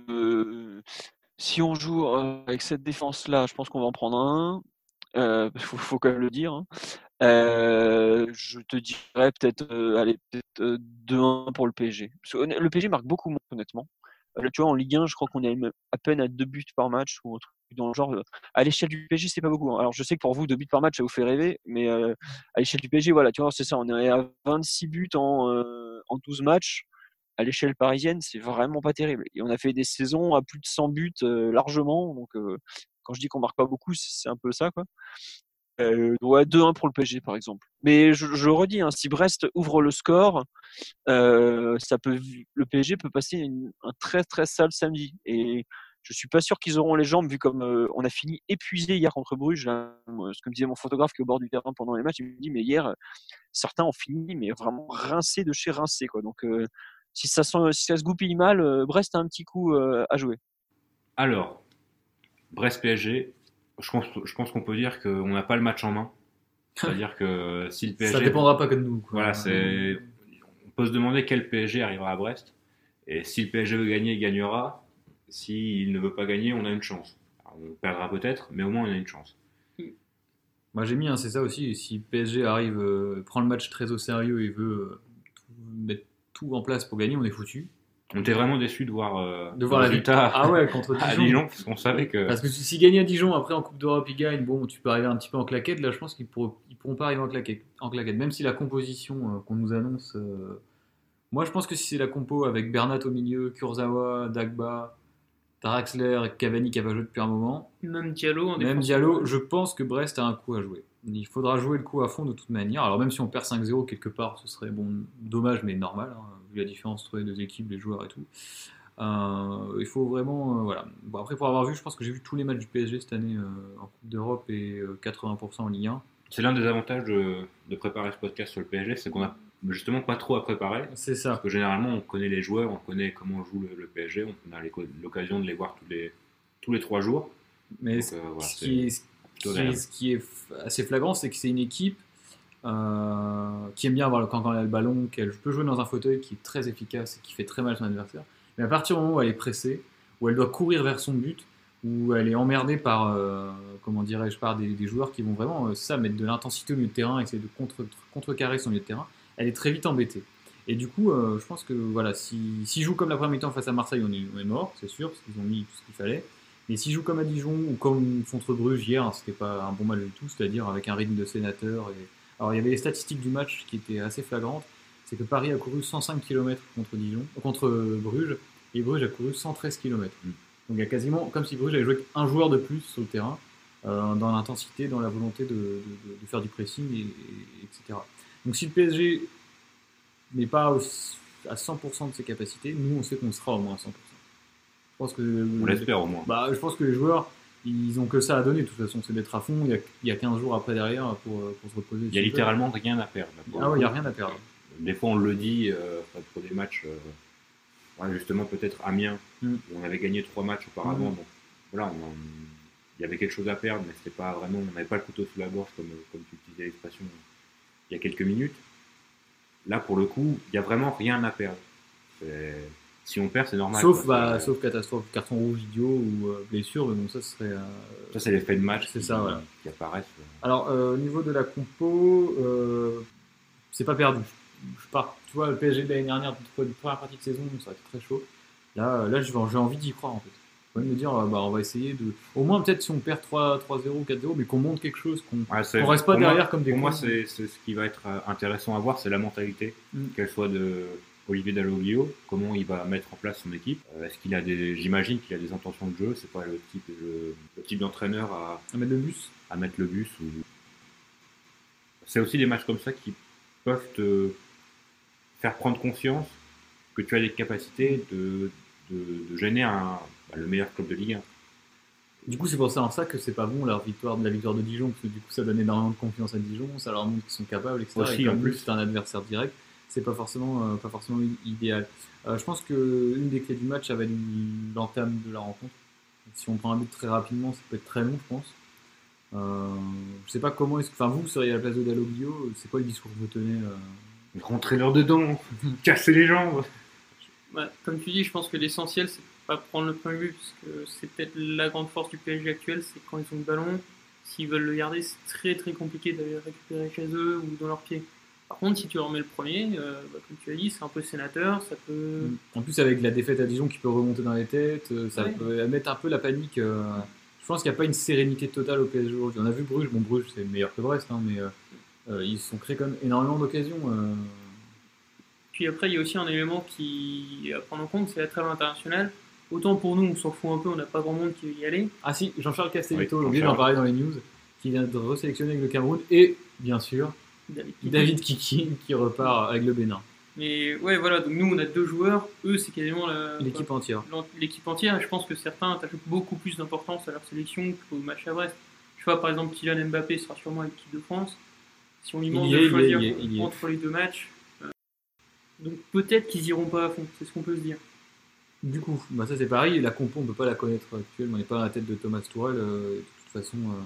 Si on joue avec cette défense-là, je pense qu'on va en prendre un. Il faut, quand même le dire. Hein. Euh, je te dirais peut-être euh, allez, peut-être 2-1 euh, pour le PSG. le PSG marque beaucoup moins, honnêtement. Là, tu vois, en Ligue 1, je crois qu'on est à peine à deux buts par match ou un truc dans le genre. euh, À l'échelle du PSG, c'est pas beaucoup. hein. Alors, je sais que pour vous, deux buts par match, ça vous fait rêver, mais euh, à l'échelle du PSG, voilà, tu vois, c'est ça. On est à 26 buts en, euh, en 12 matchs. À l'échelle parisienne, c'est vraiment pas terrible. Et on a fait des saisons à plus de 100 buts euh, largement. Donc, euh, quand je dis qu'on marque pas beaucoup, c'est un peu ça, quoi. Euh, ouais, 2-1 pour le PSG, par exemple. Mais je, je redis, hein, si Brest ouvre le score, euh, ça peut, le PSG peut passer un très très sale samedi. Et je suis pas sûr qu'ils auront les jambes, vu comme euh, on a fini épuisé hier contre Bruges. ce que me disait mon photographe qui est au bord du terrain pendant les matchs, il me dit, mais hier, certains ont fini, mais vraiment rincé de chez rincé. Quoi. Donc, euh, si, ça, se goupille mal, Brest a un petit coup à jouer. Alors, Brest-PSG, je pense, je pense qu'on peut dire qu'on n'a pas le match en main. C'est-à-dire que si le PSG. Ça dépendra pas que de nous. quoi. Voilà, c'est. On peut se demander quel PSG arrivera à Brest. Et si le PSG veut gagner, il gagnera. S'il ne veut pas gagner, on a une chance. Alors, on perdra peut-être, mais au moins on a une chance. Moi j'ai mis, hein, c'est ça aussi. Si PSG arrive, euh, prend le match très au sérieux et veut euh, tout- mettre tout en place pour gagner, on est foutu. On était vraiment déçus de voir, euh, De voir le la résultat Ah ouais, contre à Dijon. Dijon, parce qu'on savait que. Parce que si- s'ils gagnent à Dijon, après en Coupe d'Europe, ils gagnent, bon, tu peux arriver un petit peu en claquette. Là, je pense qu'ils pourront, ils pourront pas arriver en claquette. En claquette. Même si la composition euh, qu'on nous annonce. euh, Moi, je pense que si c'est la compo avec Bernat au milieu, Kurzawa, Dagba, Taraxler Cavani qui a pas joué depuis un moment, Même Diallo en même. Diallo, je pense que Brest a un coup à jouer. Il faudra jouer le coup à fond de toute manière. Alors, même si on perd 5-0 quelque part, ce serait bon, dommage, mais normal, hein, vu la différence entre les deux équipes, les joueurs et tout. Euh, il faut vraiment. euh, voilà. Bon, après, pour avoir vu, je pense que j'ai vu tous les matchs du PSG cette année euh, en Coupe d'Europe et euh, 80% en Ligue 1. C'est l'un des avantages de, de préparer ce podcast sur le PSG, c'est qu'on a justement pas trop à préparer. C'est ça. Parce que généralement, on connaît les joueurs, on connaît comment joue le, le PSG, on a l'occasion de les voir tous les, tous les trois jours. Mais Donc, ce, euh, voilà, ce c'est qui est, ce qui assez flagrant, c'est que c'est une équipe euh, qui aime bien avoir le a le ballon, qu'elle peut jouer dans un fauteuil qui est très efficace et qui fait très mal son adversaire. Mais à partir du moment où elle est pressée, où elle doit courir vers son but, où elle est emmerdée par, euh, comment dirais-je, par des, joueurs qui vont vraiment, euh, ça, mettre de l'intensité au milieu de terrain, essayer de contre, contrecarrer son milieu de terrain, elle est très vite embêtée. Et du coup, je pense que voilà, si- s'ils jouent comme la première mi-temps face à Marseille, on est, mort, c'est sûr, parce qu'ils ont mis tout ce qu'il fallait. Mais s'ils jouent comme à Dijon ou comme contre Bruges hier, hein, c'était pas un bon match du tout, c'est-à-dire avec un rythme de sénateur. Et... Alors il y avait les statistiques du match qui étaient assez flagrantes. C'est que Paris a couru 105 km contre Dijon, euh, contre Bruges, et Bruges a couru 113 km. Mm. Donc il y a quasiment comme si Bruges avait joué un joueur de plus sur le terrain, euh, dans l'intensité, dans la volonté de, de- de- de faire du pressing, et, et- etc. Donc si le PSG n'est pas à 100% de ses capacités, nous on sait qu'on sera au moins à 100%. Je pense que On l'espère au moins. bah, je pense que les joueurs, ils ont que ça à donner. De toute façon, c'est d'être à fond. Il y, a, il y a 15 jours après derrière pour, euh, pour se reposer. Il y a littéralement rien à perdre. Ah ouais, il n'y a rien à perdre. Des fois, on le dit euh, pour des matchs, euh, ouais, justement, peut-être Amiens, Mm. où on avait gagné trois matchs auparavant. Mm. Donc, voilà, on en- il y avait quelque chose à perdre, mais c'était pas vraiment, on n'avait pas le couteau sous la gorge, comme, comme tu utilisais l'expression il y a quelques minutes. Là, pour le coup, il n'y a vraiment rien à perdre. C'est- Si on perd, c'est normal. Sauf, quoi. bah, sauf catastrophe, carton rouge idiot ou euh, blessure, mais bon, ça serait. euh, Ça, c'est l'effet de match C'est qui, ça, voilà. qui apparaissent. Alors, euh, au niveau de la compo, c'est pas perdu. Je, je pars, tu vois, le PSG de l'année dernière, pour une première partie de saison, ça a été très chaud. Là, là j'ai j'ai envie d'y croire en fait. De me dire, bah, on va essayer de. Au moins, peut-être si on perd 3 3-0, 4-0, mais qu'on monte quelque chose, qu'on qu'on reste pas moi- derrière comme des Pour moi, c'est c'est ce qui va être intéressant à voir, c'est la mentalité, Mm. qu'elle soit de Olivier Dalloglio, comment il va mettre en place son équipe? Euh, Est-ce qu'il a des, j'imagine qu'il a des intentions de jeu, c'est pas le type, le, le type d'entraîneur à, à mettre le bus. à mettre le bus. Ou... C'est aussi des matchs comme ça qui peuvent te faire prendre conscience que tu as des capacités de, de, de gêner un, bah, le meilleur club de Ligue 1. Du coup, c'est pour ça en ça que c'est pas bon leur victoire de la victoire de Dijon, parce que du coup, ça donne énormément de confiance à Dijon, ça leur montre qu'ils sont capables, etc. Aussi, et en plus. c'est un adversaire direct, c'est pas forcément, euh, pas forcément idéal. Euh, je pense que une des clés du match, ça va être l'entame de la rencontre. Si on prend un but très rapidement, ça peut être très long, je pense. Euh, je sais pas comment est-ce que, enfin, vous seriez à la place de Dalloglio, c'est quoi le discours que vous tenez euh Rentrer leur dedans, casser les jambes. Bah, comme tu dis, je pense que l'essentiel, c'est pas prendre le point de vue, parce que c'est peut-être la grande force du PSG actuel, c'est quand ils ont le ballon, s'ils veulent le garder, c'est très très compliqué d'aller le récupérer chez eux ou dans leurs pieds. Par contre, si tu remets le premier, euh, bah, comme tu as dit, c'est un peu sénateur, ça peut. En plus, avec la défaite à Dijon qui peut remonter dans les têtes, euh, ça Ouais. peut mettre un peu la panique. euh, Je pense qu'il n'y a pas une sérénité totale au PSG aujourd'hui. On a vu Bruges, bon, Bruges c'est meilleur que Brest, hein, mais euh, ils se sont créés quand même énormément d'occasions. euh. Puis après, il y a aussi un élément qui à prendre en compte, c'est la trêve internationale. Autant pour nous, on s'en fout un peu, on n'a pas grand monde qui veut y aller. Ah si, Jean-Charles Castelletto, Oui, j'ai oublié d'en parler dans les news, qui vient de resélectionner avec le Cameroun, et bien sûr, David. David Kiki qui repart avec le Bénin. Mais ouais, voilà, donc nous on a deux joueurs, eux c'est quasiment L'équipe entière. l'équipe entière, et je pense que certains attachent beaucoup plus d'importance à leur sélection qu'au match à Brest. Je vois par exemple Kylian Mbappé sera sûrement à l'équipe de France. Si on lui demande de choisir il y est, il y est. entre les deux matchs, euh, donc peut-être qu'ils iront pas à fond, c'est ce qu'on peut se dire. Du coup, bah ça c'est pareil, la compo on peut pas la connaître actuellement, on n'est pas dans la tête de Thomas Tourel, euh, de toute façon, euh,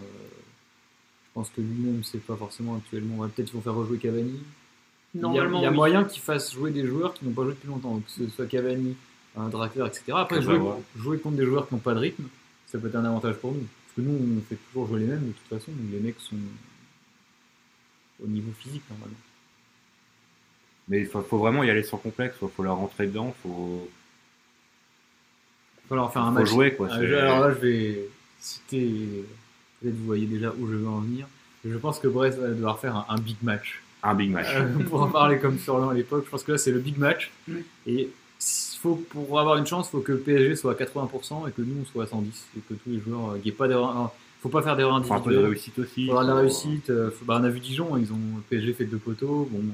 pense que lui-même c'est pas forcément actuellement, ouais, peut-être qu'ils vont faire rejouer Cavani. Il y a, Normalement, il y a oui. moyen qu'ils fassent jouer des joueurs qui n'ont pas joué depuis longtemps, que ce soit Cavani, un Draxler, etc. Après, jouer, contre des joueurs qui n'ont pas de rythme, ça peut être un avantage pour nous. Parce que nous, on fait toujours jouer les mêmes de toute façon, donc les mecs sont au niveau physique normalement. Mais il faut, faut vraiment y aller sans complexe, il faut leur rentrer dedans, faut, Il va falloir faire un faut match. jouer quoi. Ah, je- alors là, je vais citer, peut-être vous voyez déjà où je veux en venir. Je pense que Brest va devoir faire un, un big match. Un big match. Euh, pour en parler comme Furlan à l'époque, je pense que là c'est le big match. Mm. Et faut, pour avoir une chance, il faut que le PSG soit à 80% et que nous on soit à 110. Et que tous les joueurs, euh, qu'il n'y ait pas d'erreur. faut pas faire d'erreur faut un peu de réussite aussi. Il faudra de la faut- réussite. euh, faut- bah, on a vu Dijon, ils ont, le PSG fait deux poteaux. Bon, euh,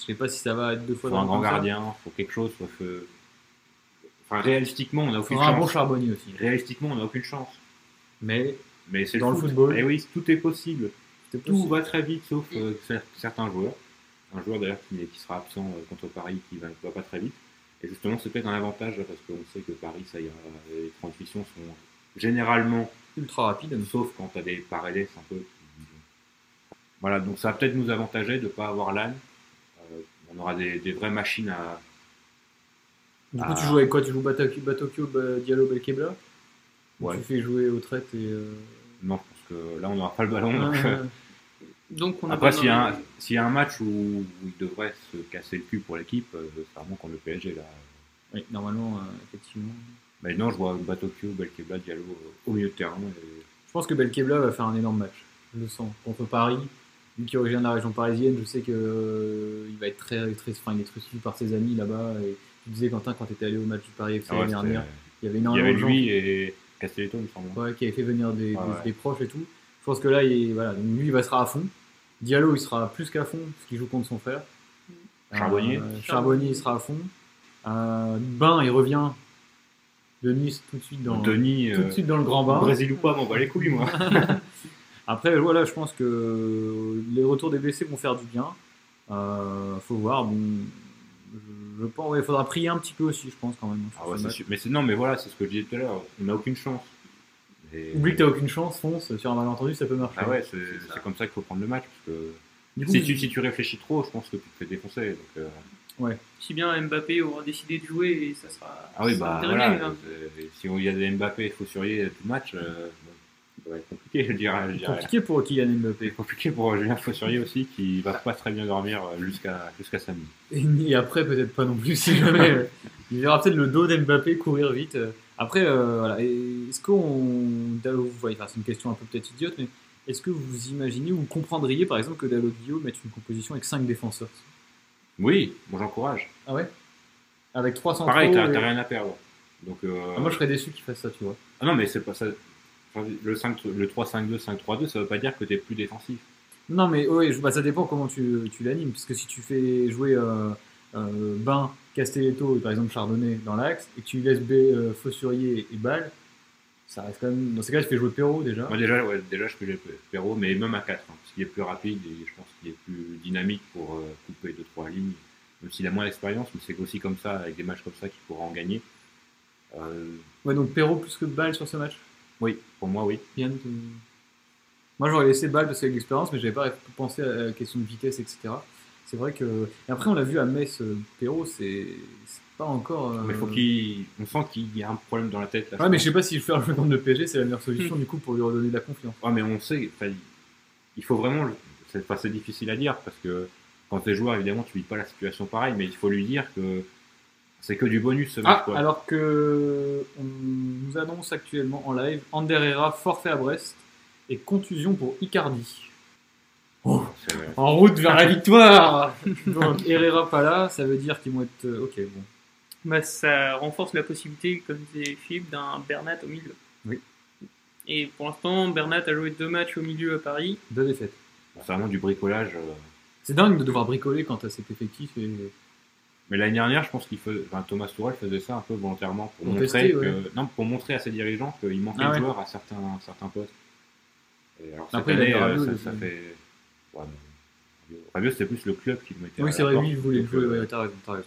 je sais pas si ça va être deux fois faut dans un grand gardien, faut quelque chose. Faut, faut- Enfin, réalistiquement, on n'a Il aucune faudra un bon chance. charbonnier aussi. Réalistiquement, on n'a aucune chance. Mais Mais c'est Dans le foot. football. Et oui, tout est possible. Tout possible. va très vite, sauf euh, cer- certains joueurs. Un joueur d'ailleurs qui, qui sera absent euh, contre Paris, qui va, va pas très vite. Et justement, c'est peut-être un avantage là, parce qu'on sait que Paris, ça ira. Les transmissions sont généralement, ultra rapide. sauf quand tu as des paredes un peu. Voilà, donc ça va peut-être nous avantager de ne pas avoir l'âne. Euh, on aura des, des vraies machines à. Du coup, Ah. tu joues avec quoi? Tu joues Batokyo, Batokyo Ba- Diallo, Belkebla? Ouais. Tu fais jouer aux traites et. euh, Non, je pense que là, on n'aura pas le ballon. donc, euh, euh, Donc on a Après, s'il y, a un- de- s'il y a un match où, où il devrait se casser le cul pour l'équipe, euh, c'est vraiment contre le PSG. Là. oui, normalement, euh, effectivement. Maintenant, je vois Batokyo, Belkebla, Diallo euh, au milieu de terrain. et- Je pense que Belkebla va faire un énorme match. Je le sens. Contre Paris. Lui qui origine de la région parisienne, je sais que euh, il va être très, très, enfin, il est très suivi par ses amis là-bas. Et tu disais, Quentin, quand tu étais allé au match du Paris FC Ah ouais, l'année dernière, il y avait il y énormément avait de gens lui et Castelletto, il me semble. ouais, qui avaient fait venir des, des- Ouais, ouais. des proches et tout. Je pense que là, il, voilà, donc lui, il va sera à fond. Diallo, il sera plus qu'à fond, parce qu'il joue contre son frère. Charbonnier. Euh, Charbonnier, il sera à fond. Euh, Bain, il revient de Nice tout de suite dans, Denis, tout de euh, suite dans le grand bain. Brésil ou pas, m'en bat les couilles, moi. Après, voilà, je pense que les retours des blessés vont faire du bien. Euh, faut voir. Bon, je, pense, il faudra prier un petit peu aussi, je pense quand même. Ah ouais, c'est. Mais c'est non, mais voilà, c'est ce que je disais tout à l'heure. On n'a aucune chance. Et- Oublie que t'as aucune chance, fonce sur un malentendu, ça peut marcher. Ah ouais, c'est comme ça qu'il faut prendre le match. Parce que Du coup, si, tu, si tu réfléchis trop, je pense que tu te fais défoncer. Donc, euh, Si bien Mbappé aura décidé de jouer et ça sera. Ah oui, bah terminé, voilà. hein. c'est- Si il y a des Mbappé, il faut surveiller tout le match. euh, bon, être compliqué, je dirais. je c'est dirais. compliqué pour Kylian C'est Mbappé. compliqué pour Julien Fossurier aussi, qui va pas très bien dormir euh, jusqu'à jusqu'à samedi. Et, et après, peut-être pas non plus, si jamais. euh, il verra peut-être le dos d'Mbappé courir vite. euh. Après, euh, voilà. Est-ce qu'on. enfin, c'est une question un peu peut-être idiote, mais est-ce que vous imaginez ou comprendriez par exemple que Dalot Guillaume mette une composition avec 5 défenseurs? Oui, moi j'encourage. Ah ouais? Avec 3 centraux Pareil, t'as et- rien à perdre. Donc, euh, Ah, moi, je serais déçu qu'il fasse ça, tu vois. ah non, mais c'est pas ça. Le 5, le 3-5-2, 5-3-2, ça veut pas dire que t'es plus défensif. Non, mais je- bah, ça dépend comment tu, tu l'animes. Parce que si tu fais jouer euh, euh, Bain, Castelletto et par exemple Chardonnay dans l'axe, et que tu laisses B, euh, Fossurier et Ball, ça reste quand même. Dans ces cas, tu fais jouer Perrault déjà. Moi déjà, ouais, déjà je peux les Perrault, mais même à 4, hein, parce qu'il est plus rapide et je pense qu'il est plus dynamique pour euh, couper 2-3 lignes. Même s'il a moins d'expérience, mais c'est aussi comme ça, avec des matchs comme ça, qu'il pourra en gagner. Euh, Ouais, donc Perrault plus que Ball sur ce match? Oui, pour moi, oui. Yann, tu- Moi, j'aurais laissé Ball parce qu'avec l'expérience, mais j'avais pas pensé à la question de vitesse, etc. C'est vrai que. Et après, on l'a vu à Metz, euh, Perrault, c'est pas encore. euh, Mais faut qu'il, on sent qu'il y a un problème dans la tête. Là, Ouais, mais je sais pas si fais un jeu contre le PSG, c'est la meilleure solution du coup pour lui redonner de la confiance. Ouais, mais on sait, enfin, il faut vraiment. le- C'est enfin, c'est difficile à dire parce que quand t'es joueur, évidemment, tu vis pas la situation pareil, mais il faut lui dire que c'est que du bonus ce match. Ah, quoi. alors que on nous annonce actuellement en live Ander Herrera forfait à Brest et contusion pour Icardi. Oh, C'est- en route vers la victoire Donc Herrera pas là, ça veut dire qu'ils vont être. euh, Ok, bon. Bah, ça renforce la possibilité, comme disait Philippe, d'un Bernat au milieu. Oui. Et pour l'instant, Bernat a joué deux matchs au milieu à Paris. Deux défaites. c'est vraiment du bricolage. euh. C'est dingue de devoir bricoler quand t'as cet effectif et. Mais l'année dernière, je pense qu'il faisait, enfin, Thomas Tuchel faisait ça un peu volontairement pour, Pour montrer tester, que, ouais. non, pour montrer à ses dirigeants qu'il manquait Ah de ouais. joueurs à certains, certains postes. Et alors, cette Après, année, eu euh, Rabiot, ça, fait. Ouais, mais- Rabiot, c'était plus le club qui le mettait. Oui, à c'est vrai, lui, il voulait jouer, euh, ouais, t'as raison, t'as raison.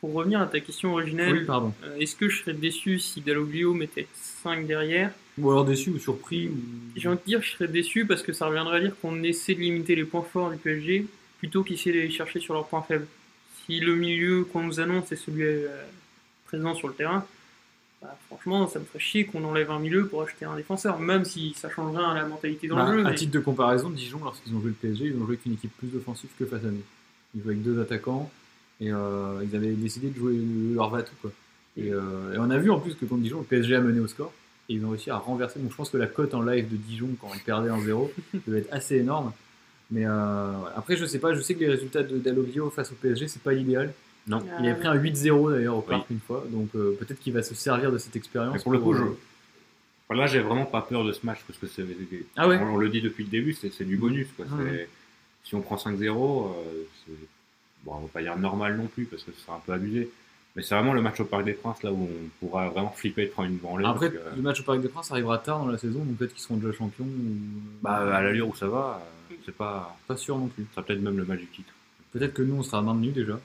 Pour revenir à ta question originelle, Oui, pardon. euh, est-ce que je serais déçu si Dalloglio mettait 5 derrière? Ou alors déçu ou surpris ou... J'ai envie de dire que je serais déçu parce que ça reviendrait à dire qu'on essaie de limiter les points forts du PSG plutôt qu'essayer de les chercher sur leurs points faibles. Si le milieu qu'on nous annonce est celui euh, présent sur le terrain, bah, franchement, ça me ferait chier qu'on enlève un milieu pour acheter un défenseur, même si ça change rien à la mentalité dans Bah, le jeu. à mais- titre de comparaison, Dijon, lorsqu'ils ont joué le PSG, ils ont joué avec une équipe plus offensive que face à nous. Ils jouaient avec deux attaquants et euh, ils avaient décidé de jouer leur va-tout. Quoi. Et, euh, et on a vu en plus que contre Dijon, le PSG a mené au score et ils ont réussi à renverser. Donc je pense que la cote en live de Dijon quand ils perdaient en 0 devait être assez énorme. Mais euh, après, je sais pas, je sais que les résultats de Dalloglio face au PSG, c'est pas l'idéal. Non. Il avait pris un 8-0 d'ailleurs au Oui. parc une fois, donc euh, peut-être qu'il va se servir de cette expérience. Mais pour le coup, je... euh, enfin, là, j'ai vraiment pas peur de ce match parce que c'est. Ah ouais on, on le dit depuis le début, c'est c'est du bonus. Quoi. Ah ouais. Si on prend 5-0, euh, bon, on va pas dire normal non plus parce que ce sera un peu abusé. Mais c'est vraiment le match au Parc des Princes là où on pourra vraiment flipper de prendre une branlée. Après, que, le match au Parc des Princes arrivera tard dans la saison, donc peut-être qu'ils seront déjà champions. Ou... bah, à l'allure où ça va, euh, c'est pas. Pas sûr non plus. Ça sera peut-être même le match du titre. Peut-être que nous, on sera maintenus déjà.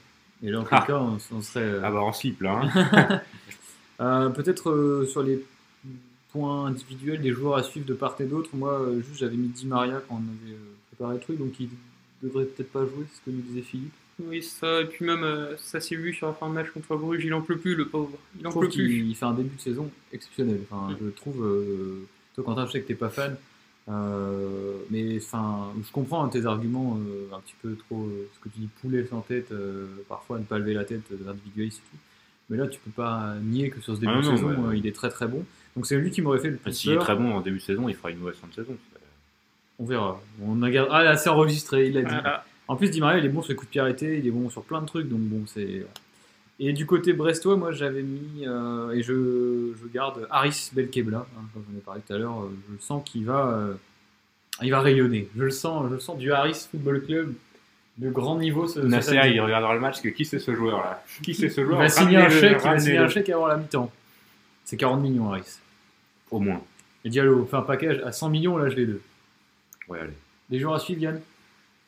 Et là, en tout Ah. cas, on, on serait. euh, Ah bah en slip là. hein. euh, Peut-être euh, sur les points individuels des joueurs à suivre de part et d'autre. Moi, euh, juste, j'avais mis Di Maria quand on avait euh, préparé le truc, donc il devrait peut-être pas jouer, c'est ce que nous disait Philippe. Oui, ça, et puis même, euh, ça s'est vu sur la fin de match contre Bruges, il en peut plus, le pauvre. Il Je en trouve peut plus. qu'il il fait un début de saison exceptionnel. Enfin, Mm. Je trouve. euh, toi, Quentin, je sais que t'es pas fan. Euh, mais enfin, je comprends hein, tes arguments euh, un petit peu trop. euh, ce que tu dis, poulet sans tête, euh, parfois ne pas lever la tête, euh, individualiste et tout. Mais là, tu peux pas nier que sur ce début Ah de non, saison, ouais. euh, il est très très bon. Donc c'est lui qui m'aurait fait le plus S'il est très bon en début de saison, il fera une mauvaise fin de saison. On verra. On a gard- Ah là, c'est enregistré, il a dit. Voilà. En plus, Di Maria, il est bon sur les coups de pied arrêtés, il est bon sur plein de trucs, donc bon, c'est. Et du côté brestois, moi j'avais mis, euh, et je, je garde Haris Belkebla, hein, comme j'en ai parlé tout à l'heure, euh, je le sens qu'il va, euh, il va rayonner. Je le sens, je le sens du Haris Football Club de grand niveau. Ce, Nasser, il regardera le match que qui c'est ce joueur là Qui c'est ce Il joueur? va signer un chèque, il va ramenez-le. signer un chèque avant la mi-temps. C'est 40 millions, Haris. Au moins. Et Diallo fait un package à 100 millions, là je les deux. Ouais, allez. Les joueurs à suivre, Yann?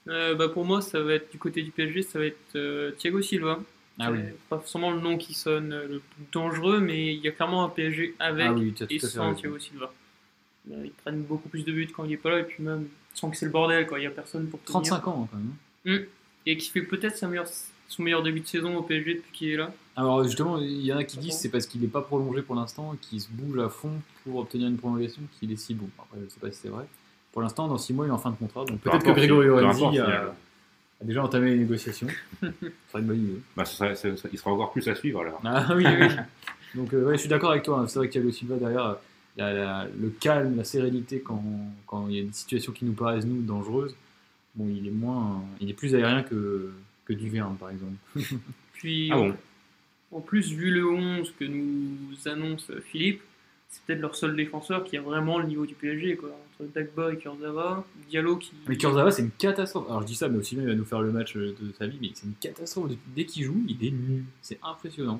Euh, bah, pour moi, ça va être du côté du PSG, ça va être euh, Thiago Silva. Ah oui. C'est Pas forcément le nom qui sonne euh, le plus dangereux, mais il y a clairement un PSG avec Ah oui, et sans. Thiago Silva. Euh, Ils prennent beaucoup plus de buts quand il est pas là, et puis même sans que c'est le bordel, quoi. Il y a personne pour tenir. 35 ans hein, quand même. Et qui fait peut-être sa meilleure- son meilleur début de saison au PSG depuis qu'il est là. Alors justement, il y en a qui disent c'est parce qu'il n'est pas prolongé pour l'instant, qu'il se bouge à fond pour obtenir une prolongation, qu'il est si bon. Après, je ne sais pas si c'est vrai. Pour l'instant, dans 6 mois, il est en fin de contrat, donc Peu peut-être que Grégory Lorenzi a, y a- déjà entamé les négociations. Ce serait une bonne idée. Bah, serait- il sera encore plus à suivre alors. Ah oui, oui. Donc euh, ouais, je suis d'accord avec toi. hein. C'est vrai que Thiago Silva derrière, euh, la- la- le calme, la sérénité quand, quand il y a des situations qui nous paraissent nous dangereuses. Bon, il est moins, il est plus aérien que que Duverne par exemple. Puis Ah bon en plus, vu le 11 que nous annonce Philippe, c'est peut-être leur seul défenseur qui a vraiment le niveau du PSG. Quoi. Entre Dagba et Kurzawa, Diallo qui. Mais Kurzawa, c'est une catastrophe. Alors je dis ça, mais aussi bien il va nous faire le match euh, de sa vie, mais c'est une catastrophe. Dès qu'il joue, il est nul. C'est impressionnant.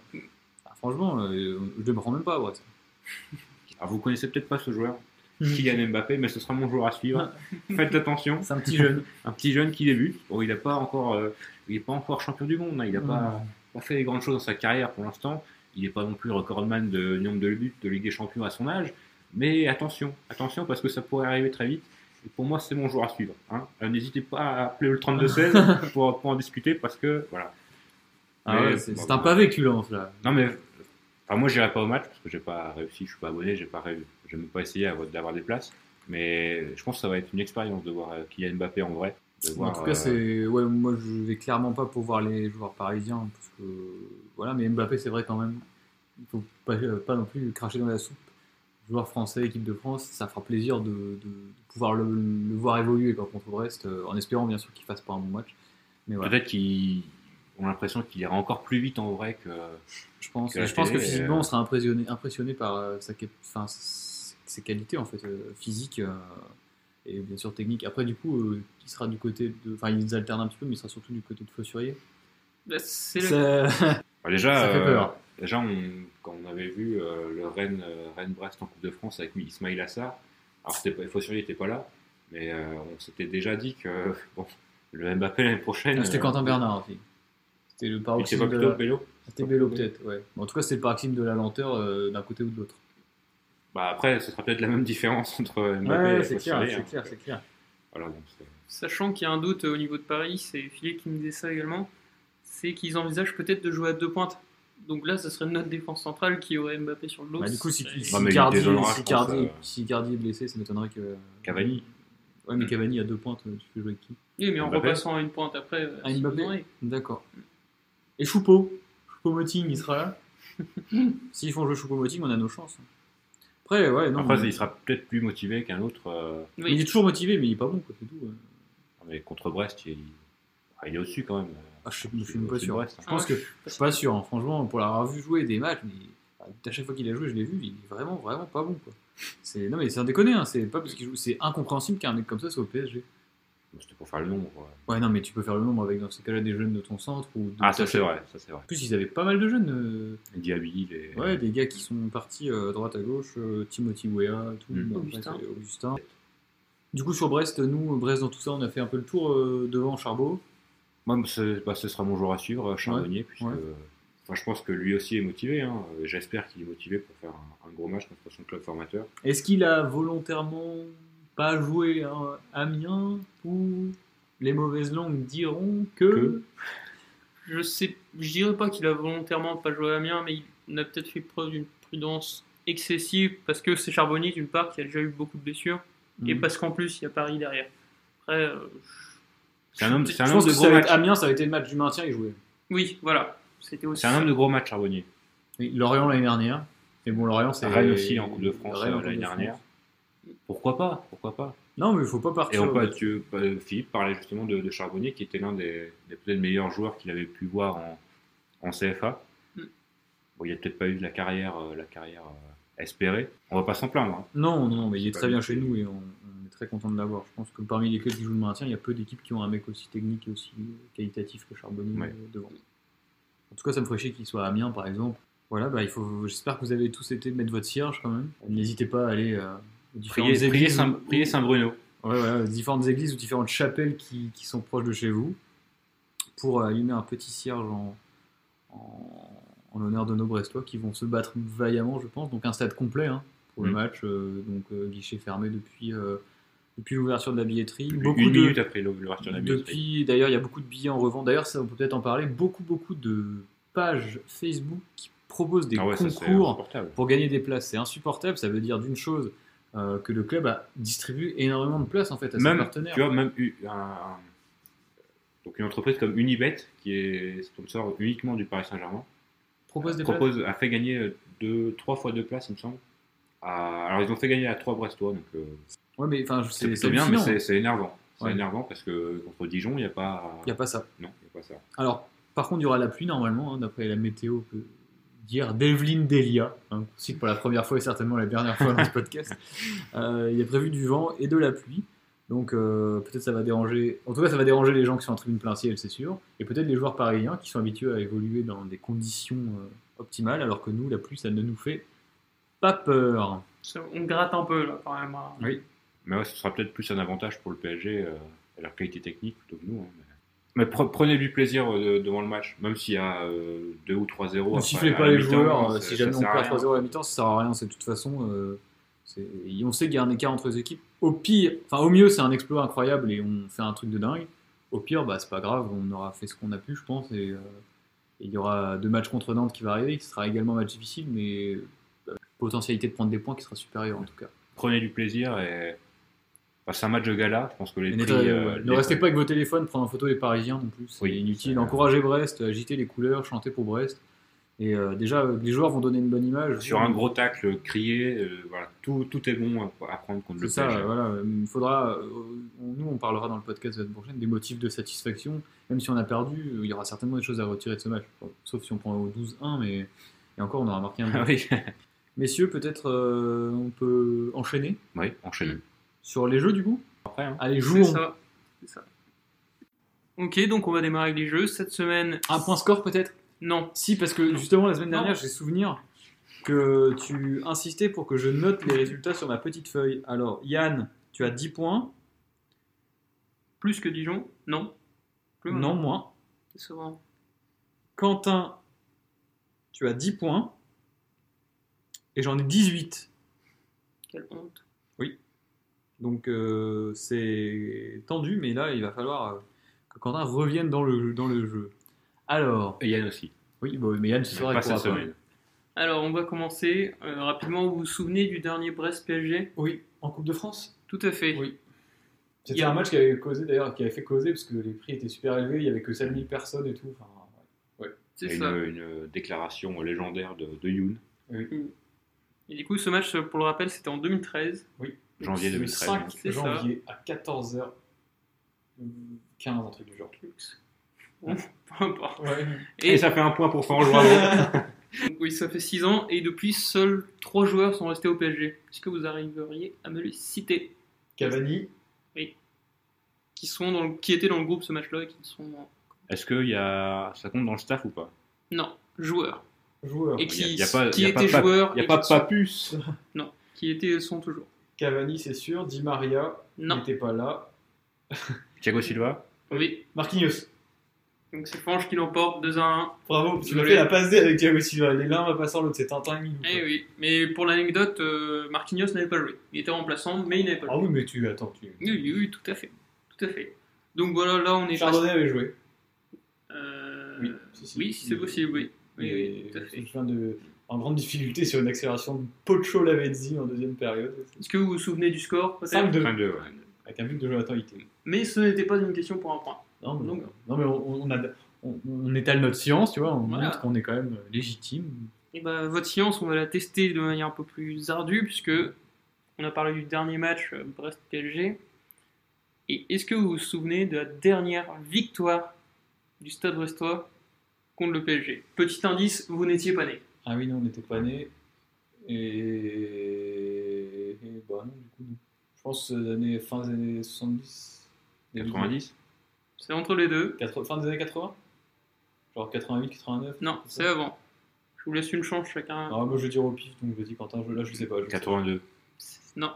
Ah, franchement, euh, je ne me rends même pas à Brest. Alors, vous connaissez peut-être pas ce joueur, Kylian Mbappé, mais ce sera mon joueur à suivre. Faites attention. C'est un petit jeune. Un petit jeune qui débute. Bon, il n'est pas encore, euh, il est pas encore champion du monde. hein. Il n'a Mm. pas, pas fait les grandes choses dans sa carrière pour l'instant. Il n'est pas non plus recordman de nombre de buts de Ligue des Champions à son âge. Mais attention, attention parce que ça pourrait arriver très vite. Et pour moi, c'est mon joueur à suivre. hein. Euh, N'hésitez pas à appeler le 32-16 pour, pour en discuter parce que voilà. Ah ouais, c'est bon, un pavé lances là. Non mais, enfin moi j'irai pas au match parce que j'ai pas réussi, je suis pas abonné, j'ai pas j'ai même pas essayé d'avoir des places. Mais je pense que ça va être une expérience de voir euh, Kylian Mbappé en vrai. de En tout cas, euh, c'est ouais, moi je vais clairement pas pour voir les joueurs parisiens parce que voilà, mais Mbappé c'est vrai quand même. Il faut pas, euh, pas non plus cracher dans la soupe. Joueur français, équipe de France, ça fera plaisir de, de- de pouvoir le, le voir évoluer quoi, contre Brest, euh, en espérant bien sûr qu'il fasse pas un bon match. Mais voilà, Peut-être qu'ils ont l'impression qu'il ira encore plus vite en vrai que. je pense, que je pense que physiquement euh, on sera impressionné, impressionné par euh, sa, enfin, ses qualités en fait, euh, physiques euh, et bien sûr techniques. Après du coup, euh, il sera du côté de, enfin ils alternent un petit peu, mais il sera surtout du côté de Fossurier. Là, c'est Bah, déjà, Ça fait euh, peur. déjà on- quand on avait vu euh, le Rennes, euh, Rennes-Brest en Coupe de France avec Ismail Assar, alors c'était pas, Fossurier n'était pas là, mais euh, on s'était déjà dit que bon, le Mbappé l'année prochaine. Ah, C'était euh, Quentin Bernard aussi. C'était le Il paroxysme pas de plutôt la... Bello C'était Bello peut-être, ouais. Mais en tout cas, c'était le paroxysme de la lenteur euh, d'un côté ou de l'autre. Bah après, ce sera peut-être la même différence entre Mbappé Ouais, et c'est clair, c'est hein. clair, c'est clair. Voilà, donc Sachant qu'il y a un doute au niveau de Paris, c'est Philippe qui me disait ça également, c'est qu'ils envisagent peut-être de jouer à deux pointes. Donc là, ce serait notre défense centrale qui aurait Mbappé sur le dos. Bah, du coup, si, si Non, mais il Icardi, désolera, si je pense, Icardi- euh, si est blessé, ça m'étonnerait que. Cavani. Ouais, mais. Cavani à deux pointes, tu peux jouer avec qui? Oui, mais en Mbappé. repassant à une pointe après. euh, Ah, Mbappé besoin. D'accord. Et Choupo Choupo-Moting, il sera là? S'ils font jouer Choupo-Moting, on a nos chances. Après, ouais, non. Après, mais- il sera peut-être plus motivé qu'un autre. euh, Il est toujours motivé, mais il est pas bon, quoi, c'est tout. ouais. mais contre Brest, il, ah, il est au-dessus quand même. Ah, je, je suis même pas sûr. Brest, hein. Je pense Ah, que je- suis pas sûr. hein. Franchement, pour l'avoir vu jouer des matchs, mais à chaque fois qu'il a joué, je l'ai vu, il est vraiment, vraiment pas bon. Quoi. C'est non mais c'est un déconné. Hein. C'est pas parce qu'il joue. C'est incompréhensible qu'un mec comme ça soit au PSG. C'était pour faire le nombre. ouais. Ouais, non, mais tu peux faire le nombre avec dans ces cas-là des jeunes de ton centre ou. de Ah, ça c'est vrai, ça c'est vrai. En plus, ils avaient pas mal de jeunes. euh, Diaby, les... Ouais, des gars qui sont partis euh, à droite à gauche, euh, Timothy Weah, tout. Mm. Bon, Augustin. après, c'est Augustin. Du coup, sur Brest, nous, Brest dans tout ça, on a fait un peu le tour euh, devant Charbot. Moi, bah, ce sera mon joueur à suivre, euh, Charbonnier, puisque ouais. enfin, je pense que lui aussi est motivé. hein. Euh, J'espère qu'il est motivé pour faire un, un gros match contre son club formateur. Est-ce qu'il a volontairement pas joué à Amiens ou les mauvaises langues diront que. Que Je sais, je dirais pas qu'il a volontairement pas joué à Amiens, mais il a peut-être fait preuve d'une prudence excessive parce que c'est Charbonnier d'une part qui a déjà eu beaucoup de blessures et Mhm. parce qu'en plus il y a Paris derrière. Après, euh, C'est un homme, c'est un Je homme pense de que gros ça match. Amiens, ça avait été le match du maintien, il jouait. oui, voilà, c'était aussi. C'est un homme de gros match, Charbonnier. Oui, Lorient l'année dernière. Mais bon, Lorient, c'est. Rennes aussi en Coupe de France Rennes en euh, Coupe l'année de dernière. France. Pourquoi pas Pourquoi pas Non, mais il faut pas Et partir. on peut, tu- euh, Philippe parlait justement de, de Charbonnier, qui était l'un des, des peut-être meilleurs joueurs qu'il avait pu voir en, en CFA. Mm. Bon, il n'a peut-être pas eu la carrière, euh, la carrière euh, espérée. On va pas s'en plaindre. hein. Non, non, mais il est très bien chez nous et on, très content de l'avoir. Je pense que parmi les clubs qui jouent le maintien, il y a peu d'équipes qui ont un mec aussi technique et aussi qualitatif que Charbonnier Ouais. euh, devant. En tout cas, ça me ferait chier qu'il soit à Amiens, par exemple. Voilà, bah, il faut. J'espère que vous avez tous été mettre votre cierge quand même. N'hésitez pas à aller euh, aux différentes églises. Saint-Bruno. Ouais, aux différentes églises ou différentes chapelles qui, qui sont proches de chez vous pour allumer un petit cierge en, en, en l'honneur de nos Brestois qui vont se battre vaillamment, je pense. Donc un stade complet hein, pour le Mm. match, euh, donc euh, guichet fermé depuis, euh, depuis l'ouverture de la billetterie. Depuis Beaucoup une de, minute après l'ouverture de la billetterie. depuis, d'ailleurs, il y a beaucoup de billets en revente. D'ailleurs, ça, on peut peut-être en parler. Beaucoup, beaucoup de pages Facebook qui proposent des Ah ouais, concours pour gagner des places. C'est insupportable. Ça veut dire d'une chose euh, que le club a distribué énormément de places en fait à ses partenaires. tu vois, même un- donc une entreprise comme Unibet, qui est sponsor uniquement du Paris Saint-Germain, propose des places. propose, a fait gagner deux, trois fois deux places, il me semble. À- alors ils ont fait gagner à trois Brestois, donc euh, Ouais, mais enfin, c'est c'est plutôt c'est bien, mais c'est c'est énervant. C'est Ouais. énervant parce que contre Dijon, il n'y a pas. Il n'y a pas ça. Non, il n'y a pas ça. Alors, par contre, il y aura la pluie normalement, hein, d'après la météo que d'hier d'Evelyne Delia, hein, cite pour la première fois et certainement la dernière fois dans ce podcast. Euh, il est prévu du vent et de la pluie. Donc euh, peut-être ça va déranger, en tout cas ça va déranger les gens qui sont en tribune plein ciel, c'est sûr, et peut-être les joueurs parisiens qui sont habitués à évoluer dans des conditions euh, optimales, alors que nous, la pluie, ça ne nous fait pas peur. On gratte un peu là quand même. hein. Oui. Mais ouais, ce sera peut-être plus un avantage pour le PSG euh, et leur qualité technique plutôt que nous. hein, mais mais pre- prenez du plaisir euh, devant le match, même s'il y a euh, 2 ou 3-0. Ne sifflez à pas les joueurs, euh, si jamais on à perd rien. 3-0 à la mi-temps, ça sert à rien, c'est de toute façon. euh, on sait qu'il y a un écart entre les équipes. Au pire, enfin au mieux, c'est un exploit incroyable et on fait un truc de dingue. Au pire, bah, c'est pas grave, on aura fait ce qu'on a pu, je pense. Et euh, il y aura deux matchs contre Nantes qui va arriver, qui sera également un match difficile, mais euh, potentialité de prendre des points qui sera supérieure en tout cas. Prenez du plaisir et Enfin, c'est un match de gala. Je pense que les prix. euh, ne les- restez pas avec vos téléphones, prendre en photo les Parisiens non plus. C'est Oui. inutile. Euh, Encouragez Brest, agitez les couleurs, chantez pour Brest. Et euh, déjà, euh, les joueurs vont donner une bonne image. Sur un gros tacle crié, euh, voilà, tout, tout est bon à- à prendre contre le ça, PSG. euh, voilà. euh, Il faudra. euh, nous, on parlera dans le podcast de la prochaine des motifs de satisfaction. Même si on a perdu, euh, il y aura certainement des choses à retirer de ce match. Sauf si on prend au 12-1, mais. Et encore, on aura marqué un Ah oui, Messieurs, peut-être euh, on peut enchaîner? Oui, enchaîne. Sur les jeux du coup Après, hein. Allez, C'est jouons ça. C'est ça. Ok, donc on va démarrer avec les jeux. Cette semaine. Un point score peut-être? Non. Si, parce que justement la semaine Non. dernière, j'ai souvenir que tu insistais pour que je note les résultats sur ma petite feuille. Alors, Yann, tu as 10 points. Plus que Dijon? Non. Plus Non, moins. C'est vrai. Quentin, tu as 10 points. Et j'en ai 18. Quelle honte. Donc, euh, c'est tendu, mais là, il va falloir euh, que Quentin revienne dans le, dans le jeu. Alors, Et Yann aussi. oui, bon, mais Yann, ce soir, il cette semaine. Alors, on va commencer euh, rapidement. Vous vous souvenez du dernier Brest-PSG Oui, en Coupe de France? Tout à fait. Oui. C'était un match qui avait causé d'ailleurs, qui avait fait causer parce que les prix étaient super élevés, il y avait que 7000 personnes et tout. Enfin, C'est Il y ça. une, une déclaration légendaire de, de Youn. Et du coup, ce match, pour le rappel, c'était en 2013. Janvier le 2013. 5 C'est ça. janvier à 14h15, un truc du genre. Bon, peu importe. Et, Et ça fait un point pour Fange, bravo. donc, oui, ça fait 6 ans. Et depuis, seuls 3 joueurs sont restés au PSG. Est-ce que vous arriveriez à me les citer? Cavani, qui, sont dans le- qui étaient dans le groupe ce match-là et qui sont. Est-ce que y a... ça compte dans le staff ou pas? Non, joueurs. joueur. Et Il y a- qui, y a pas- qui il y a pas étaient pap- joueurs. Il n'y a pas qui sont- papus. Qui étaient et sont toujours. Cavani, c'est sûr. Di Maria Non. n'était pas là. Thiago Silva Oui. Marquinhos. Donc c'est Fange qui l'emporte 2 à 1. Bravo, tu m'as fait la passe D avec Thiago Silva. Les l'un va passer l'autre, c'est Tintin. Eh oui. Mais pour l'anecdote, euh, Marquinhos n'avait pas joué. Il était remplaçant, mais il n'avait pas Ah joué. oui, mais tu attends. Tu... Oui, oui, oui, tout à fait. Tout à fait. Donc voilà, là on est Chardonnay avait joué. Euh, Oui, si, si. oui, si c'est possible, oui. Oui, oui, tout à fait. Je viens de en grande difficulté sur une accélération de Pocho Lavezzi en deuxième période, Est-ce que vous vous souvenez du score peut-être 5-2, 5-2, ouais. avec un but de Jonathan Ité. Mais ce n'était pas une question pour un point. Non, mais, Donc- non, mais on, on a, on, on étale notre science, tu vois, on Voilà. montre qu'on est quand même légitime. Et ben, votre science, on va la tester de manière un peu plus ardue, puisque on a parlé du dernier match euh, Brest-PSG. Et est-ce que vous vous souvenez de la dernière victoire du Stade Brestois contre le PSG Petit indice, vous n'étiez pas né. Ah oui, non, on n'était pas nés. Et... et bah non, du coup, non. Je pense euh, années, fin des années 70. début des- 90 C'est entre les deux. 80 fin des années 80 Genre 88, 89 Non, c'est avant. Je vous laisse une chance chacun. Ah, moi je vais dire au pif, donc vas-y Quentin, je, là je sais pas. Je sais pas. 82. Non,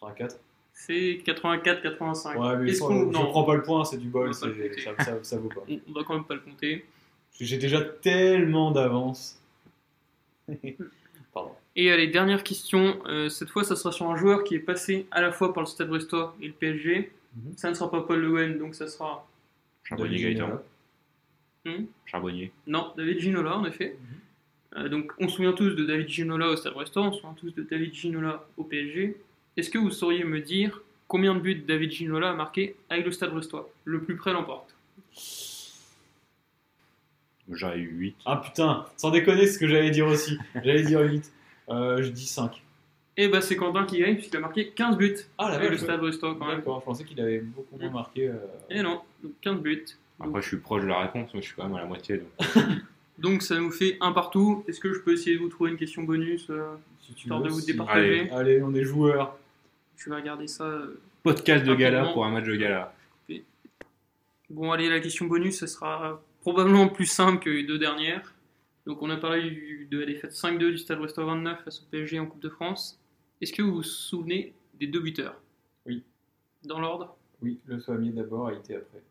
84. c'est 84-85. Ouais, mais je, je non. prends pas le point, c'est du bol, ça, ça, ça vaut pas. On on va quand même pas le compter. J'ai déjà tellement d'avance. Pardon. Et allez, dernière question. Euh, cette fois, ça sera sur un joueur qui est passé à la fois par le Stade Brestois et le PSG. Mhm. Ça ne sera pas Paul Le Guen, donc ça sera. Charbonnier David Gaëtan. Ginola. Hmm Charbonnier. non, David Ginola, en effet. Euh, donc, on se souvient tous de David Ginola au Stade Brestois, on se souvient tous de David Ginola au PSG. Est-ce que vous sauriez me dire combien de buts David Ginola a marqué avec le Stade Brestois? Le plus près l'emporte. J'aurais eu 8. Ah putain, sans déconner, c'est ce que j'allais dire aussi. J'allais dire 8. Euh, je dis 5. Et bah, c'est Quentin qui gagne, puisqu'il a marqué 15 buts Ah la avec le vache. Stade Brestois quand même. D'accord, je pensais qu'il avait beaucoup moins marqué. euh, Et non, donc 15 buts. Après, je suis proche de la réponse, mais je suis quand même à la moitié. donc. Donc ça nous fait un partout. Est-ce que je peux essayer de vous trouver une question bonus euh, si tu Histoire veux, de vous si- départager. Allez, on est joueurs. Je vais regarder ça. euh. Podcast de gala Rapidement. pour un match de gala. Bon, allez, la question bonus, ce sera probablement plus simple que les deux dernières. Donc, on a parlé du- de la défaite 5-2 du Stade Brestois 29 face au PSG en Coupe de France. Est-ce que vous vous souvenez des deux buteurs? Oui. Dans l'ordre? Oui, le soignier d'abord, a été après.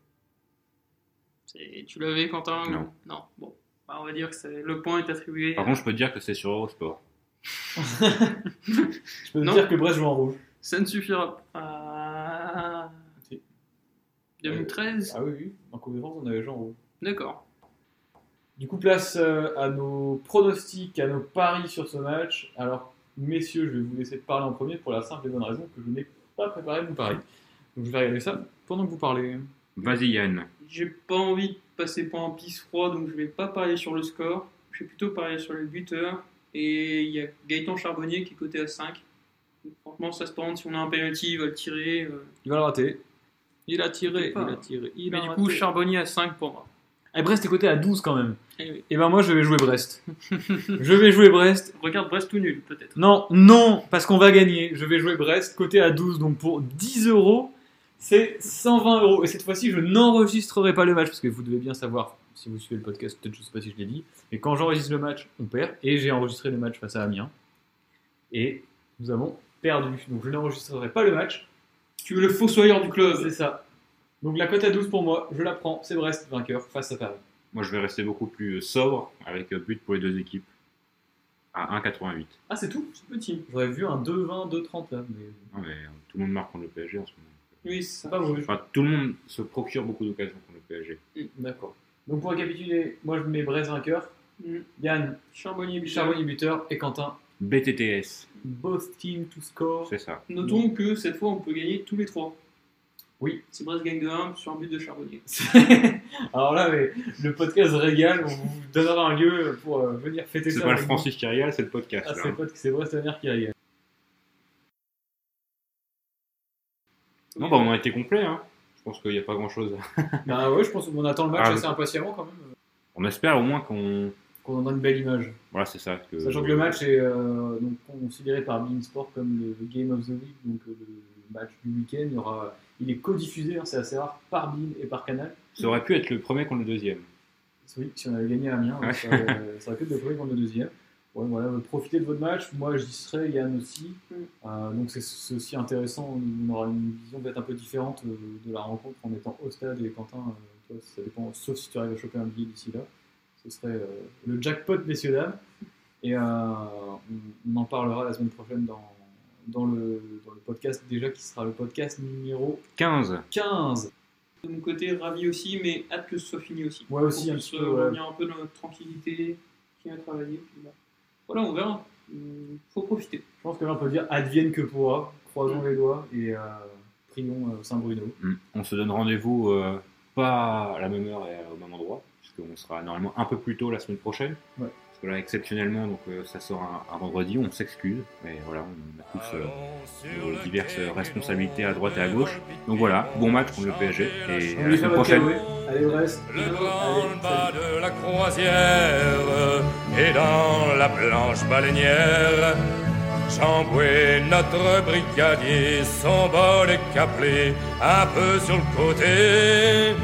C'est- Tu l'avais, Quentin ou- Non. Non. Bon, Bah, on va dire que c'est- le point est attribué. Par contre, je peux te dire que c'est sur Eurosport. Je peux te Non. dire que Brest joue en rouge. Ça ne suffira pas. Si. 2013 Ah oui, oui, en Coupe de France, on avait joué en rouge. D'accord. Du coup, place euh, à nos pronostics, à nos paris sur ce match. Alors, messieurs, je vais vous laisser parler en premier pour la simple et bonne raison que je n'ai pas préparé mon pari. Donc je vais regarder ça pendant que vous parlez. Vas-y Yann. J'ai pas envie de passer pour un pisse froid, donc je vais pas parler sur le score. Je vais plutôt parler sur le buteur. Et il y a Gaëtan Charbonnier qui est coté à 5. Donc, franchement, ça se tente. Si on a un penalty, il va le tirer. euh. Il va le rater. Il a tiré, il a tiré, il Mais a du raté. coup, Charbonnier à 5 pour moi. Et Brest est coté à 12 quand même. Eh oui. Et ben moi je vais jouer Brest. je vais jouer Brest. Regarde Brest tout nul, peut-être. Non, non, parce qu'on va gagner. Je vais jouer Brest, côté à 12, donc pour 10 euros, c'est 120 euros. Et cette fois-ci, je n'enregistrerai pas le match, parce que vous devez bien savoir, si vous suivez le podcast, peut-être je sais pas si je l'ai dit, mais quand j'enregistre le match, on perd, et j'ai enregistré le match face à Amiens. Et nous avons perdu. Donc je n'enregistrerai pas le match. Tu veux le fossoyeur du club C'est ça. Donc la cote à 12 pour moi, je la prends, c'est Brest, vainqueur, face à Paris. Moi je vais rester beaucoup plus sobre avec euh, but pour les deux équipes à 1,88. Ah, c'est tout C'est petit. J'aurais vu un 2-20, 2-30 là, mais Non, mais, euh, tout le monde marque contre le PSG en ce moment. Oui, c'est pas mauvais. Enfin, tout le monde se procure beaucoup d'occasions contre le PSG. D'accord. Donc pour récapituler, moi je mets Brest vainqueur, Mm. Yann, Charbonnier, buteur. Charbonnier buteur et Quentin, BTTS, both team to score. c'est ça. Notons que cette fois, on peut gagner tous les trois. Oui. Si Brest gagne de 1 sur un but de Charbonnier. Alors là, mais, le podcast régale, on vous donnera un lieu pour euh, venir fêter C'est ça. pas le Francis qui régale, c'est le podcast. Ah, c'est c'est Brest Avenir qui régale. Non, bah on a été complet. Hein. Je pense qu'il n'y a pas grand chose. bah ouais, je pense qu'on attend le match Ah, assez impatiemment quand même. On espère au moins qu'on. Qu'on en a une belle image. Voilà, c'est ça. Que... Sachant que le match est euh, donc considéré par Bein Sport comme le Game of the Week, donc euh, le match du week-end. Il, y aura, il est codiffusé, hein, c'est assez rare, par Bein et par Canal. Ça aurait pu être le premier contre le deuxième. Oui, si on avait gagné à Amiens, Ouais. ça, aurait, ça aurait pu être le premier contre le deuxième. Ouais, voilà, euh, profitez de votre match. Moi, j'y serai, Yann aussi. Mm. Euh, donc, c'est aussi intéressant. On aura une vision peut-être un peu différente euh, de la rencontre en étant au stade. Et Quentin, euh, toi, ça dépend, sauf si tu arrives à choper un billet d'ici là. Ce serait euh, le jackpot, messieurs, dames. Et euh, on, on en parlera la semaine prochaine dans, dans, le, dans le podcast, déjà qui sera le podcast numéro 15. 15. De mon côté, ravi aussi, mais hâte que ce soit fini aussi. Moi aussi, Pour un petit se peu. ouais. un peu dans notre tranquillité, qui a travaillé. Puis bah, voilà, on verra. Il faut profiter. Je pense que là, on peut dire advienne que pourra. Croisons Mm. les doigts et euh, prions euh, Saint-Bruno. Mm. On se donne rendez-vous euh, pas à la même heure et au même endroit, puisqu'on sera normalement un peu plus tôt la semaine prochaine. Ouais. Parce que là, exceptionnellement, donc, euh, ça sort un, un vendredi, on s'excuse. Mais voilà, on a tous euh, nos diverses responsabilités à droite et à gauche. Donc voilà, bon match contre le PSG et à la semaine prochaine. Allez. Le Allez, branle-bas salut. de la croisière et dans la blanche baleinière. Chamboué, notre brigadier, son bol est caplé un peu sur le côté.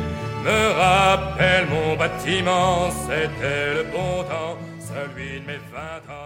Me rappelle mon bâtiment, c'était le bon temps, celui de mes vingt ans.